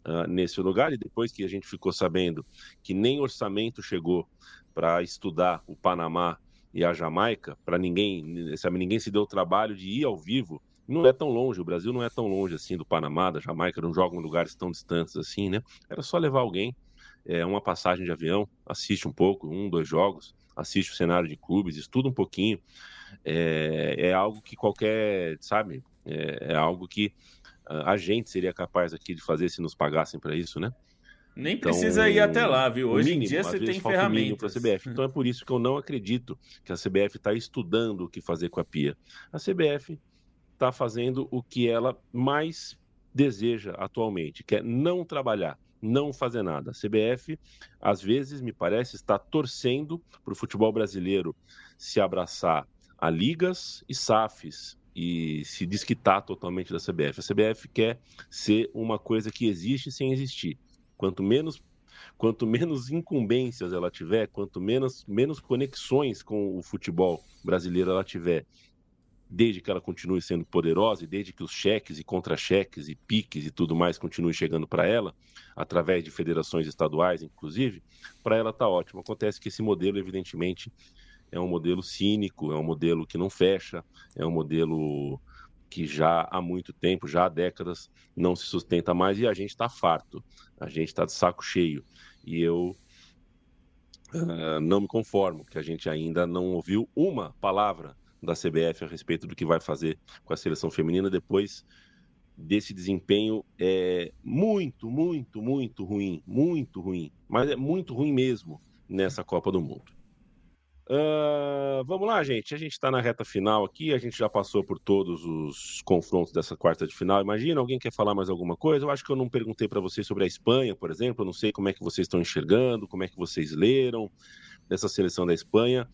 uh, nesse lugar. E depois que a gente ficou sabendo que nem orçamento chegou para estudar o Panamá e a Jamaica, para ninguém, sabe, ninguém se deu o trabalho de ir ao vivo. Não é tão longe, o Brasil não é tão longe assim do Panamá, da Jamaica, não jogam em lugares tão distantes assim, né? Era só levar alguém, é, uma passagem de avião, assiste um pouco, um, dois jogos, assiste o cenário de clubes, estuda um pouquinho. É, é algo que qualquer, sabe, é, é algo que a gente seria capaz aqui de fazer se nos pagassem para isso, né? Nem então, precisa ir até lá, viu? Hoje mínimo, em dia você tem ferramentas. CBF. Então é por isso que eu não acredito que a CBF está estudando o que fazer com a Pia. A CBF está fazendo o que ela mais deseja atualmente, que é não trabalhar, não fazer nada. A CBF, às vezes, me parece, está torcendo para o futebol brasileiro se abraçar a ligas e SAFs e se desquitar totalmente da CBF. A CBF quer ser uma coisa que existe sem existir. Quanto menos quanto menos incumbências ela tiver, quanto menos, menos conexões com o futebol brasileiro ela tiver, desde que ela continue sendo poderosa e desde que os cheques e contra-cheques e piques e tudo mais continuem chegando para ela, através de federações estaduais, inclusive, para ela está ótimo. Acontece que esse modelo, evidentemente, é um modelo cínico, é um modelo que não fecha, é um modelo que já há muito tempo, já há décadas, não se sustenta mais e a gente está farto, a gente está de saco cheio. E eu uh, não me conformo que a gente ainda não ouviu uma palavra da CBF a respeito do que vai fazer com a seleção feminina depois desse desempenho é muito, muito, muito ruim, muito ruim, mas é muito ruim mesmo nessa Copa do Mundo. Uh, vamos lá, gente. A gente está na reta final aqui. A gente já passou por todos os confrontos dessa quarta de final. Imagina, alguém quer falar mais alguma coisa? Eu acho que eu não perguntei para vocês sobre a Espanha, por exemplo. Eu não sei como é que vocês estão enxergando, como é que vocês leram dessa seleção da Espanha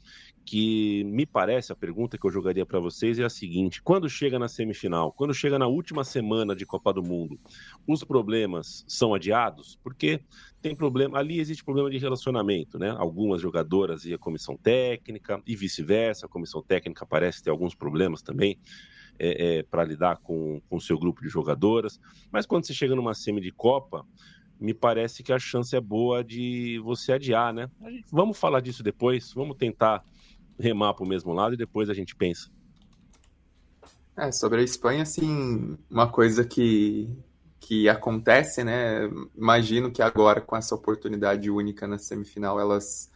que me parece a pergunta que eu jogaria para vocês é a seguinte: quando chega na semifinal, quando chega na última semana de Copa do Mundo, os problemas são adiados? Porque tem problema, ali existe problema de relacionamento, né? Algumas jogadoras e a comissão técnica e vice-versa, a comissão técnica parece ter alguns problemas também. É, é, para lidar com o seu grupo de jogadoras, mas quando você chega numa semi de Copa, me parece que a chance é boa de você adiar, né? Vamos falar disso depois, vamos tentar remar para o mesmo lado e depois a gente pensa. É, sobre a Espanha, assim, uma coisa que, que acontece, né? Imagino que agora, com essa oportunidade única na semifinal, elas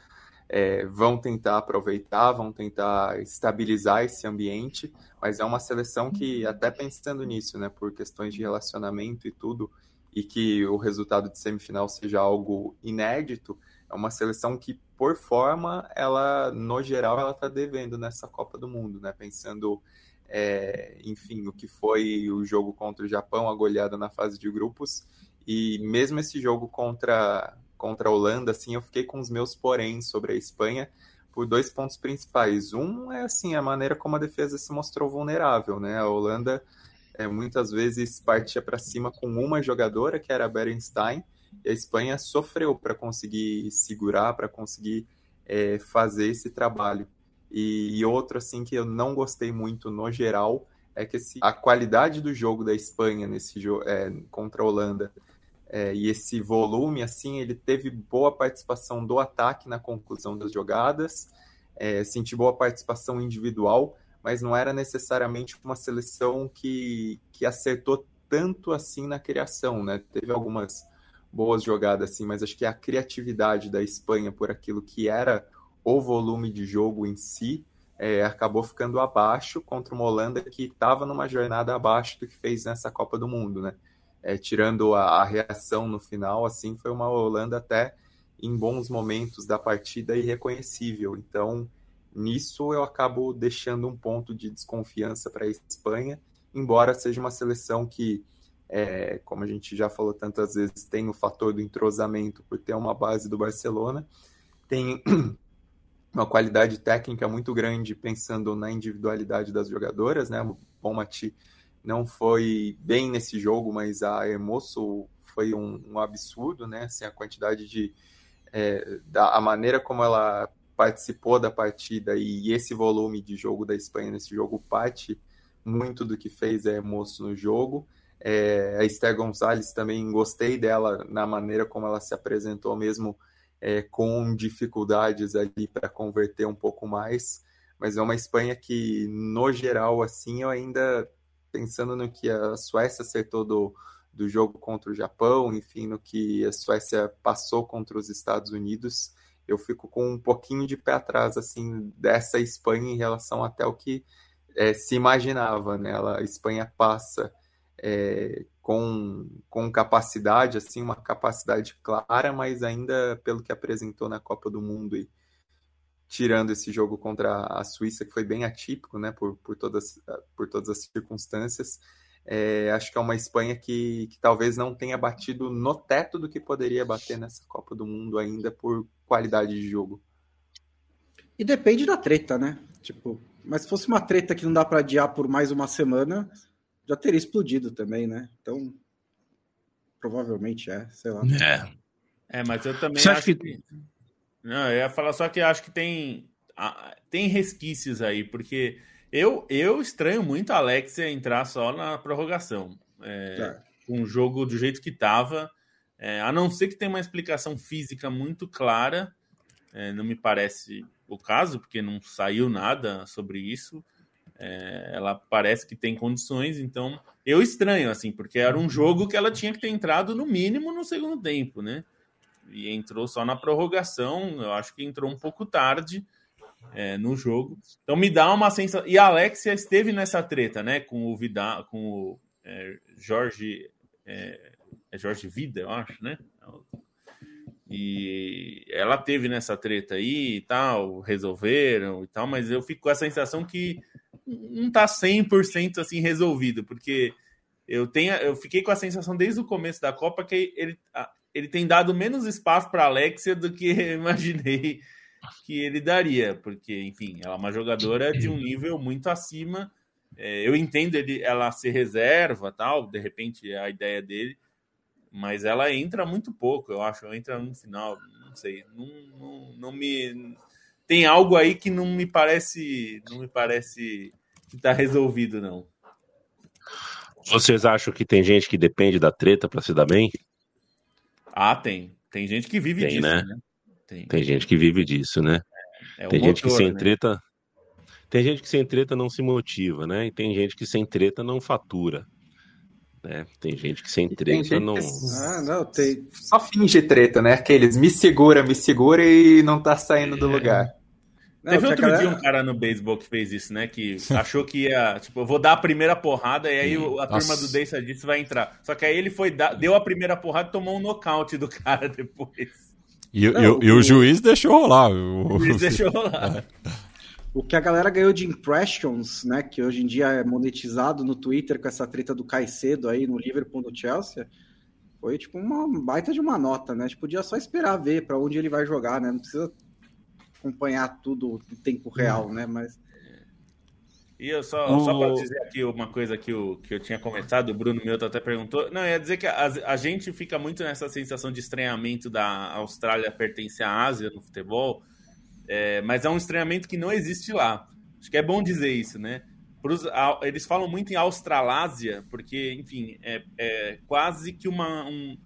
é, vão tentar aproveitar, vão tentar estabilizar esse ambiente, mas é uma seleção que, até pensando nisso, né, por questões de relacionamento e tudo, e que o resultado de semifinal seja algo inédito, é uma seleção que, por forma, ela, no geral, ela está devendo nessa Copa do Mundo, né? Pensando, é, enfim, o que foi o jogo contra o Japão, a goleada na fase de grupos, e mesmo esse jogo contra, contra a Holanda, assim, eu fiquei com os meus porém sobre a Espanha, por dois pontos principais. Um é, assim, a maneira como a defesa se mostrou vulnerável, né? A Holanda é, muitas vezes partia para cima com uma jogadora, que era a Berenstein, e a Espanha sofreu para conseguir segurar, para conseguir é, fazer esse trabalho. E, e, outro assim que eu não gostei muito no geral é que esse, a qualidade do jogo da Espanha nesse jogo é, contra a Holanda é, e esse volume assim ele teve boa participação do ataque na conclusão das jogadas, é, senti boa participação individual, mas não era necessariamente uma seleção que, que acertou tanto assim na criação, né? Teve algumas boas jogadas, assim, mas acho que a criatividade da Espanha por aquilo que era o volume de jogo em si é, acabou ficando abaixo contra uma Holanda que estava numa jornada abaixo do que fez nessa Copa do Mundo, né? É, tirando a, a, reação no final, assim, foi uma Holanda até em bons momentos da partida irreconhecível. Então, nisso eu acabo deixando um ponto de desconfiança para a Espanha, embora seja uma seleção que é, como a gente já falou tantas vezes, tem o fator do entrosamento por ter uma base do Barcelona, tem uma qualidade técnica muito grande pensando na individualidade das jogadoras, né? O Bonmati não foi bem nesse jogo, mas a Hermoso foi um, um absurdo, né? Assim, a quantidade de é, da a maneira como ela participou da partida e esse volume de jogo da Espanha nesse jogo parte muito do que fez é moço no jogo. É, a Esther Gonzalez também gostei dela na maneira como ela se apresentou, mesmo é, com dificuldades ali para converter um pouco mais. Mas é uma Espanha que, no geral, assim, eu ainda pensando no que a Suécia acertou do, do jogo contra o Japão, enfim, no que a Suécia passou contra os Estados Unidos, eu fico com um pouquinho de pé atrás, assim, dessa Espanha em relação até o que é, se imaginava, né? Ela, a Espanha passa é, com, com capacidade, assim, uma capacidade clara, mas ainda pelo que apresentou na Copa do Mundo e tirando esse jogo contra a Suíça, que foi bem atípico, né, por, por, todas, por todas as circunstâncias, é, acho que é uma Espanha que, que talvez não tenha batido no teto do que poderia bater nessa Copa do Mundo ainda por qualidade de jogo. E depende da treta, né? Tipo, mas se fosse uma treta que não dá para adiar por mais uma semana, já teria explodido também, né? Então, provavelmente é, sei lá. É, é mas eu também Você acho que... que... Não, eu ia falar só que acho que tem tem resquícios aí, porque eu, eu estranho muito a Alexia entrar só na prorrogação. É, tá. Um jogo do jeito que estava. É, a não ser que tenha uma explicação física muito clara. É, não me parece o caso, porque não saiu nada sobre isso. É, ela parece que tem condições, então eu estranho, assim, porque era um jogo que ela tinha que ter entrado no mínimo no segundo tempo, né? E entrou só na prorrogação, eu acho que entrou um pouco tarde é, no jogo. Então me dá uma sensação. E a Alexia esteve nessa treta, né? Com o Vidal, com o é, Jorge. É, é, Jorge Vida, eu acho, né? E ela teve nessa treta aí e tal, resolveram e tal, mas eu fico com a sensação que não tá 100% assim resolvido, porque eu tenho, eu fiquei com a sensação desde o começo da Copa que ele, ele tem dado menos espaço para Alexia do que imaginei que ele daria, porque, enfim, ela é uma jogadora de um nível muito acima. É, eu entendo ele, ela ser reserva, tal, de repente é a ideia dele, mas ela entra muito pouco, eu acho. Ela entra no final, não sei, não, não, não me tem algo aí que não me parece, não me parece que está resolvido, não. Vocês acham que tem gente que depende da treta para se dar bem? Ah, tem. Tem gente que vive tem, disso, né? né? Tem. tem gente que vive disso, né? É, é tem gente motor, que sem né? treta. Tem gente que sem treta não se motiva, né? E tem gente que sem treta não fatura. Né? Tem gente que sem treta não. Que... Ah, não, tem. Só finge treta, né? Aqueles me segura, me segura e não tá saindo é. do lugar. Não, Teve outro galera... dia um cara no beisebol que fez isso, né? Que achou que ia, tipo, eu vou dar a primeira porrada e aí a Nossa. turma do Deissa disse vai entrar. Só que aí ele foi, dar, deu a primeira porrada e tomou um nocaute do cara depois. E, não, e, o, e o, juiz deixou rolar. O, o juiz deixou rolar. O que a galera ganhou de impressions, né? Que hoje em dia é monetizado no Twitter com essa treta do Caicedo aí no Liverpool no Chelsea. Foi tipo uma baita de uma nota, né? A gente podia só esperar ver para onde ele vai jogar, né? Não precisa acompanhar tudo em tempo real, né? Mas e eu só, oh. só para dizer aqui uma coisa que eu, que eu tinha comentado, o Bruno Meuto até perguntou. Não, ia dizer que a, a gente fica muito nessa sensação de estranhamento da Austrália pertencer à Ásia no futebol, é, mas é um estranhamento que não existe lá. Acho que é bom dizer isso, né? Pros, a, eles falam muito em Australásia, porque, enfim, é, é quase que uma. Um,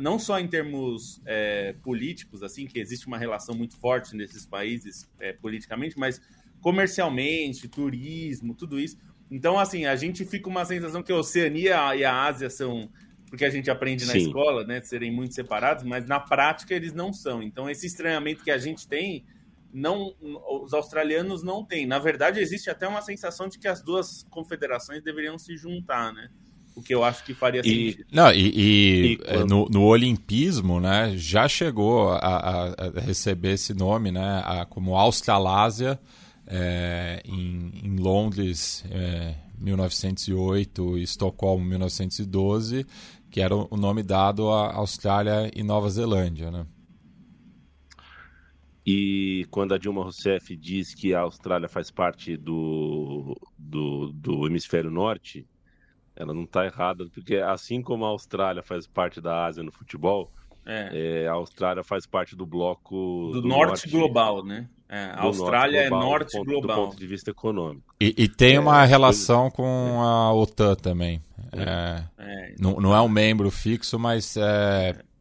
não só em termos é, políticos, assim, que existe uma relação muito forte nesses países é, politicamente, mas comercialmente, turismo, tudo isso. Então, assim, a gente fica uma sensação que a Oceania e a Ásia são, porque a gente aprende na Sim. escola, né, de serem muito separados, mas na prática eles não são. Então, esse estranhamento que a gente tem, não, os australianos não têm. Na verdade, existe até uma sensação de que as duas confederações deveriam se juntar, né? O que eu acho que faria e, sentido. Não, e, e, e quando... no, no, olimpismo, né, já chegou a, a, a receber esse nome, né, a, como Australásia, é, em, em, Londres, é, 1908 e Estocolmo, 1912, que era o nome dado à Austrália e Nova Zelândia, né? E quando a Dilma Rousseff diz que a Austrália faz parte do, do, do hemisfério norte, ela não está errada, porque assim como a Austrália faz parte da Ásia no futebol, É. É, a Austrália faz parte do bloco do, do norte, norte, global, né? É, a Austrália norte global, é norte do ponto, global. Do ponto de vista econômico. E, e tem uma relação com a OTAN também. Não, não, é um membro fixo, mas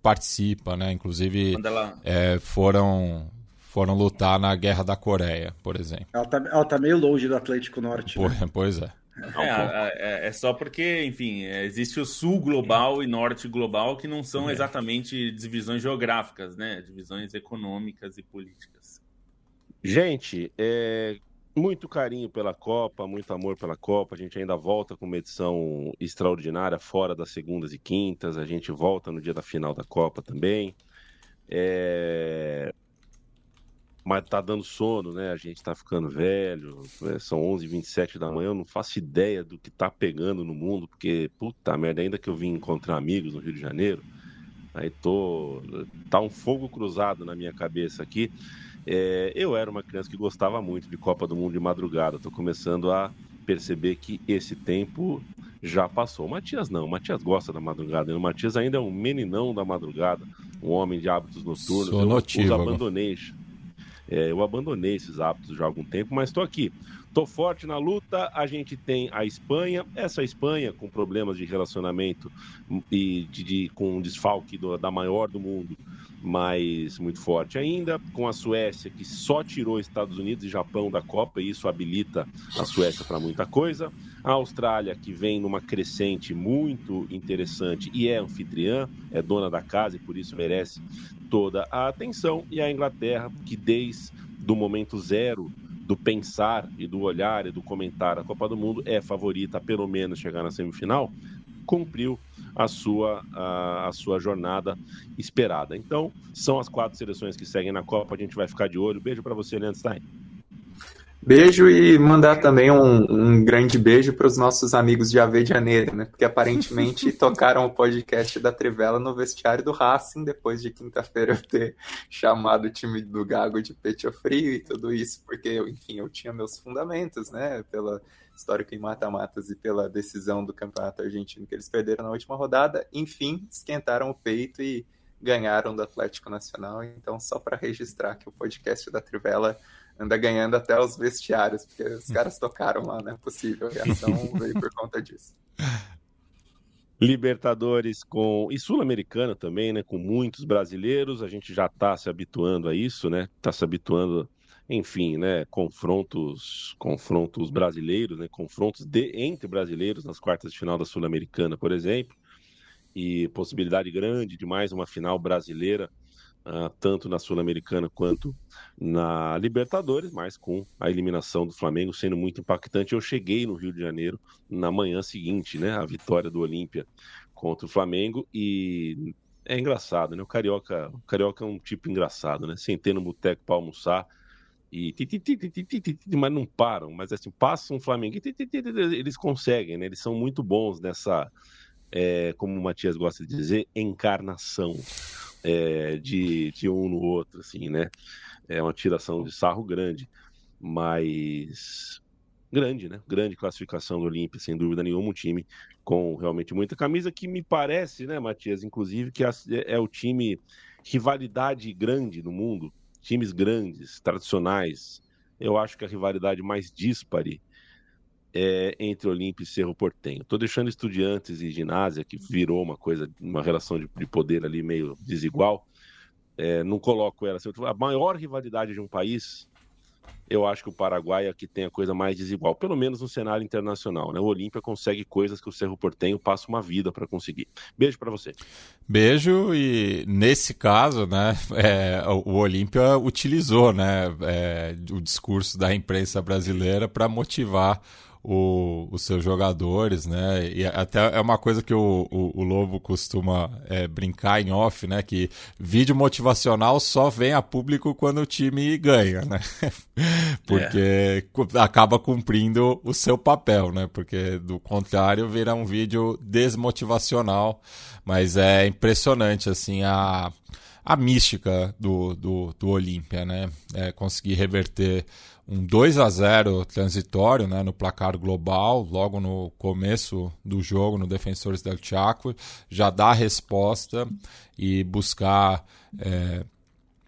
participa, né? Inclusive ela... foram foram lutar na Guerra da Coreia, por exemplo. Ela tá, ela tá meio longe do Atlântico Norte. Né? Pois é. É, é, é, só porque, enfim, existe o sul global e norte global que não são é. exatamente divisões geográficas, né? Divisões econômicas e políticas. Gente, é, muito carinho pela Copa, muito amor pela Copa. A gente ainda volta com uma edição extraordinária fora das segundas e quintas. A gente volta no dia da final da Copa também. É mas tá dando sono, né? A gente tá ficando velho, é, são 11h27 da manhã, eu não faço ideia do que tá pegando no mundo, porque, puta merda, ainda que eu vim encontrar amigos no Rio de Janeiro, aí tô. tá um fogo cruzado na minha cabeça aqui. É, eu era uma criança que gostava muito de Copa do Mundo de madrugada, tô começando a perceber que esse tempo já passou. O Matias não, o Matias gosta da madrugada, o Matias ainda é um meninão da madrugada, um homem de hábitos noturnos, Sou notivo, eu os abandonei. É, eu abandonei esses hábitos já há algum tempo, mas estou aqui. Estou forte na luta. A gente tem a Espanha, essa Espanha com problemas de relacionamento e de, de com um desfalque do, da maior do mundo, mas muito forte ainda. Com a Suécia, que só tirou Estados Unidos e Japão da Copa, e isso habilita a Suécia para muita coisa. A Austrália, que vem numa crescente muito interessante e é anfitriã, é dona da casa e por isso merece toda a atenção. E a Inglaterra, que desde o momento zero do pensar e do olhar e do comentar a Copa do Mundo é favorita pelo menos chegar na semifinal, cumpriu a sua, a, a, sua jornada esperada. Então, são as quatro seleções que seguem na Copa, a gente vai ficar de olho. Beijo para você, Leandro Stein. Beijo e mandar também um, um grande beijo para os nossos amigos de Ave de Janeiro, né? Porque aparentemente tocaram o podcast da Trivela no vestiário do Racing, depois de quinta-feira eu ter chamado o time do Gago de pecho frio e tudo isso, porque, enfim, eu tinha meus fundamentos, né? Pela histórico em mata-matas e pela decisão do campeonato argentino que eles perderam na última rodada. Enfim, esquentaram o peito e ganharam do Atlético Nacional. Então, só para registrar que o podcast da Trivela anda ganhando até os vestiários, porque os caras tocaram lá, não é possível. A reação veio por conta disso. Libertadores com e Sul-Americana também, né? Com muitos brasileiros, a gente já está se habituando a isso, né? Está se habituando, enfim, né? Confrontos, confrontos brasileiros, né? Confrontos de, entre brasileiros nas quartas de final da Sul-Americana, por exemplo, e possibilidade grande de mais uma final brasileira uh, tanto na Sul-Americana quanto na Libertadores, mas com a eliminação do Flamengo sendo muito impactante. Eu cheguei no Rio de Janeiro na manhã seguinte, né, a vitória do Olímpia contra o Flamengo e é engraçado, né? O carioca, o carioca é um tipo engraçado, né? Sentei no boteco para almoçar e mas não param, mas assim, passam um Flamengo, eles conseguem, né? Eles são muito bons nessa é, como o Matias gosta de dizer, encarnação é, de, de um no outro, assim, né? É uma tiração de sarro grande, mas grande, né? Grande classificação do Olímpia, sem dúvida nenhuma, um time com realmente muita camisa, que me parece, né, Matias, inclusive, que é, é o time rivalidade grande no mundo, times grandes, tradicionais. Eu acho que a rivalidade mais dispare é, entre Olímpia e Cerro Portenho. Estou deixando estudiantes e ginásio, que virou uma coisa, uma relação de, de poder ali meio desigual. É, não coloco ela assim. A maior rivalidade de um país, eu acho que o Paraguai é que tem a coisa mais desigual, pelo menos no cenário internacional. Né? O Olímpia consegue coisas que o Cerro Portenho passa uma vida para conseguir. Beijo para você. Beijo e nesse caso, né, é, o Olímpia utilizou, né, é, o discurso da imprensa brasileira para motivar o, os seus jogadores, né? E até é uma coisa que o, o, o Lobo costuma é, brincar em off, né? Que vídeo motivacional só vem a público quando o time ganha, né? Porque é. acaba cumprindo o seu papel, né? Porque do contrário vira um vídeo desmotivacional. Mas é impressionante, assim, a a mística do, do, do Olímpia, né? É, conseguir reverter um 2 a 0 transitório né, no placar global, logo no começo do jogo, no Defensores del Chaco, já dá a resposta e buscar é,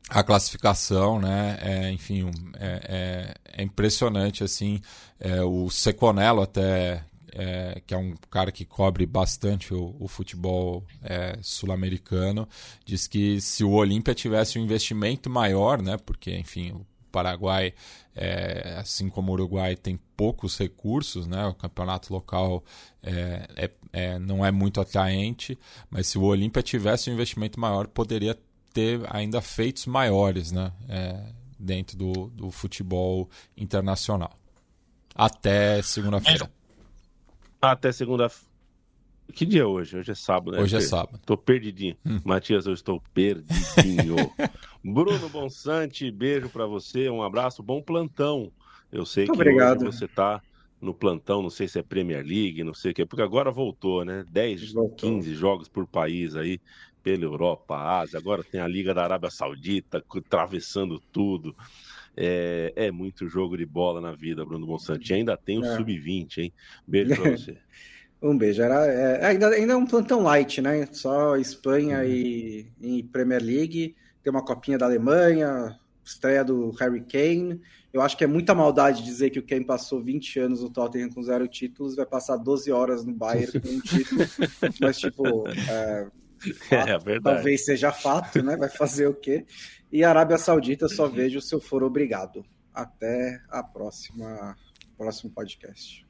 a classificação, né? É, enfim, é, é, é impressionante assim. É, o Seconello até é, que é um cara que cobre bastante o, o futebol é, sul-americano, diz que se o Olímpia tivesse um investimento maior, né, porque, enfim, o Paraguai, é, assim como o Uruguai, tem poucos recursos, né, o campeonato local é, é, é não é muito atraente, mas se o Olímpia tivesse um investimento maior, poderia ter ainda feitos maiores né, é, dentro do, do futebol internacional. Até segunda-feira. Até segunda. Que dia é hoje? Hoje é sábado, né? Hoje é sábado. Tô perdidinho. Hum. Matias, eu estou perdidinho. Bruno Bonsante, beijo para você, um abraço, bom plantão. Eu sei Muito que obrigado. hoje você tá no plantão, não sei se é Premier League, não sei o que, porque agora voltou, né? 10, voltou. 15 jogos por país aí, pela Europa, Ásia, agora tem a Liga da Arábia Saudita atravessando tudo. É, é muito jogo de bola na vida, Bruno Monsanto. E ainda tem o é. sub-20, hein? Beijo pra você. Um beijo. Era, é, ainda, ainda é um plantão light, né? Só Espanha uhum. e, e Premier League. Tem uma copinha da Alemanha, estreia do Harry Kane. Eu acho que é muita maldade dizer que o Kane passou 20 anos no Tottenham com zero títulos, vai passar 12 horas no Bayern com um título. Mas, tipo, é, é, verdade. talvez seja fato, né? Vai fazer o quê? E a Arábia Saudita só vejo se eu for obrigado. Até a próxima próximo podcast.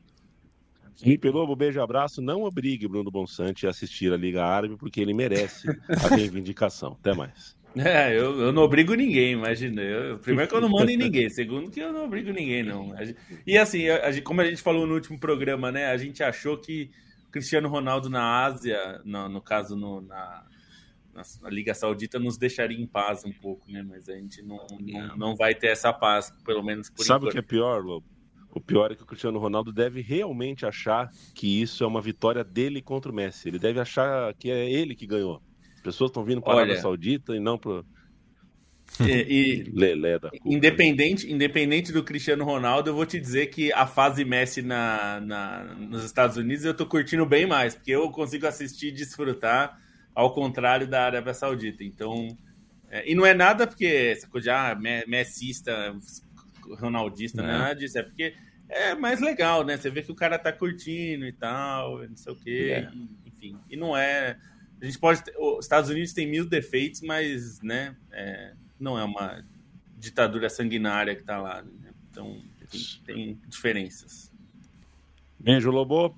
Felipe Lobo, beijo e abraço. Não obrigue Bruno Bonsante a assistir a Liga Árabe, porque ele merece a reivindicação. Até mais. É, eu, eu não obrigo ninguém, imagina. Eu, primeiro que eu não mando em ninguém, segundo que eu não obrigo ninguém, não. E assim, a, a, como a gente falou no último programa, né? A gente achou que Cristiano Ronaldo na Ásia, no, no caso no, na, na, Liga Saudita, nos deixaria em paz um pouco, né? Mas a gente não, não, não vai ter essa paz, pelo menos por Sabe o que é pior, Lobo? O pior é que o Cristiano Ronaldo deve realmente achar que isso é uma vitória dele contra o Messi. Ele deve achar que é ele que ganhou. As pessoas estão vindo para a Arábia Saudita e não para e, e Lelé da independente, independente do Cristiano Ronaldo, eu vou te dizer que a fase Messi na, na, nos Estados Unidos eu tô curtindo bem mais, porque eu consigo assistir e desfrutar, ao contrário da Arábia Saudita. Então, é, e não é nada porque essa coisa de ah, messista, ronaldista, é. nada disso, é porque é mais legal, né? Você vê que o cara tá curtindo e tal, não sei o quê, é. enfim. E não é. A gente pode. Os Estados Unidos tem mil defeitos, mas, né? É, não é uma ditadura sanguinária que está lá. Né? Então, tem, tem, diferenças. Beijo, Lobo.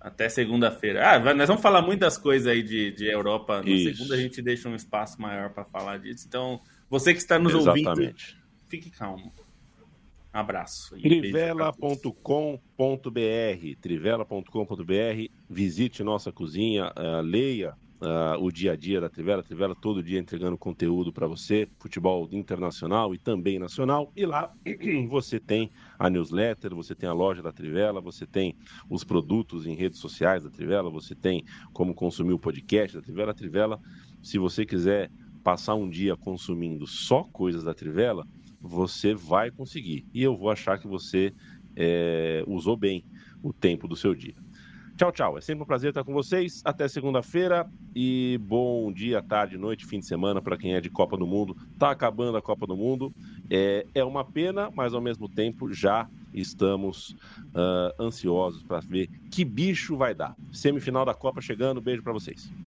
Até segunda-feira. Ah, nós vamos falar muitas coisas aí de, de Europa. No Isso. segunda a gente deixa um espaço maior para falar disso. Então, você que está nos Exatamente. ouvindo, fique calmo. Abraço. Trivela.com.br Trivela.com.br Visite nossa cozinha, uh, leia uh, o dia a dia da Trivela. Trivela todo dia entregando conteúdo para você, futebol internacional e também nacional. E lá você tem a newsletter, você tem a loja da Trivela, você tem os produtos em redes sociais da Trivela, você tem como consumir o podcast da Trivela. Trivela, se você quiser passar um dia consumindo só coisas da Trivela, você vai conseguir. E eu vou achar que você é, usou bem o tempo do seu dia. Tchau, tchau. É sempre um prazer estar com vocês. Até segunda-feira e bom dia, tarde, noite, fim de semana para quem é de Copa do Mundo. Tá acabando a Copa do Mundo. É, é uma pena, mas ao mesmo tempo já estamos uh, ansiosos para ver que bicho vai dar. Semifinal da Copa chegando. Beijo para vocês.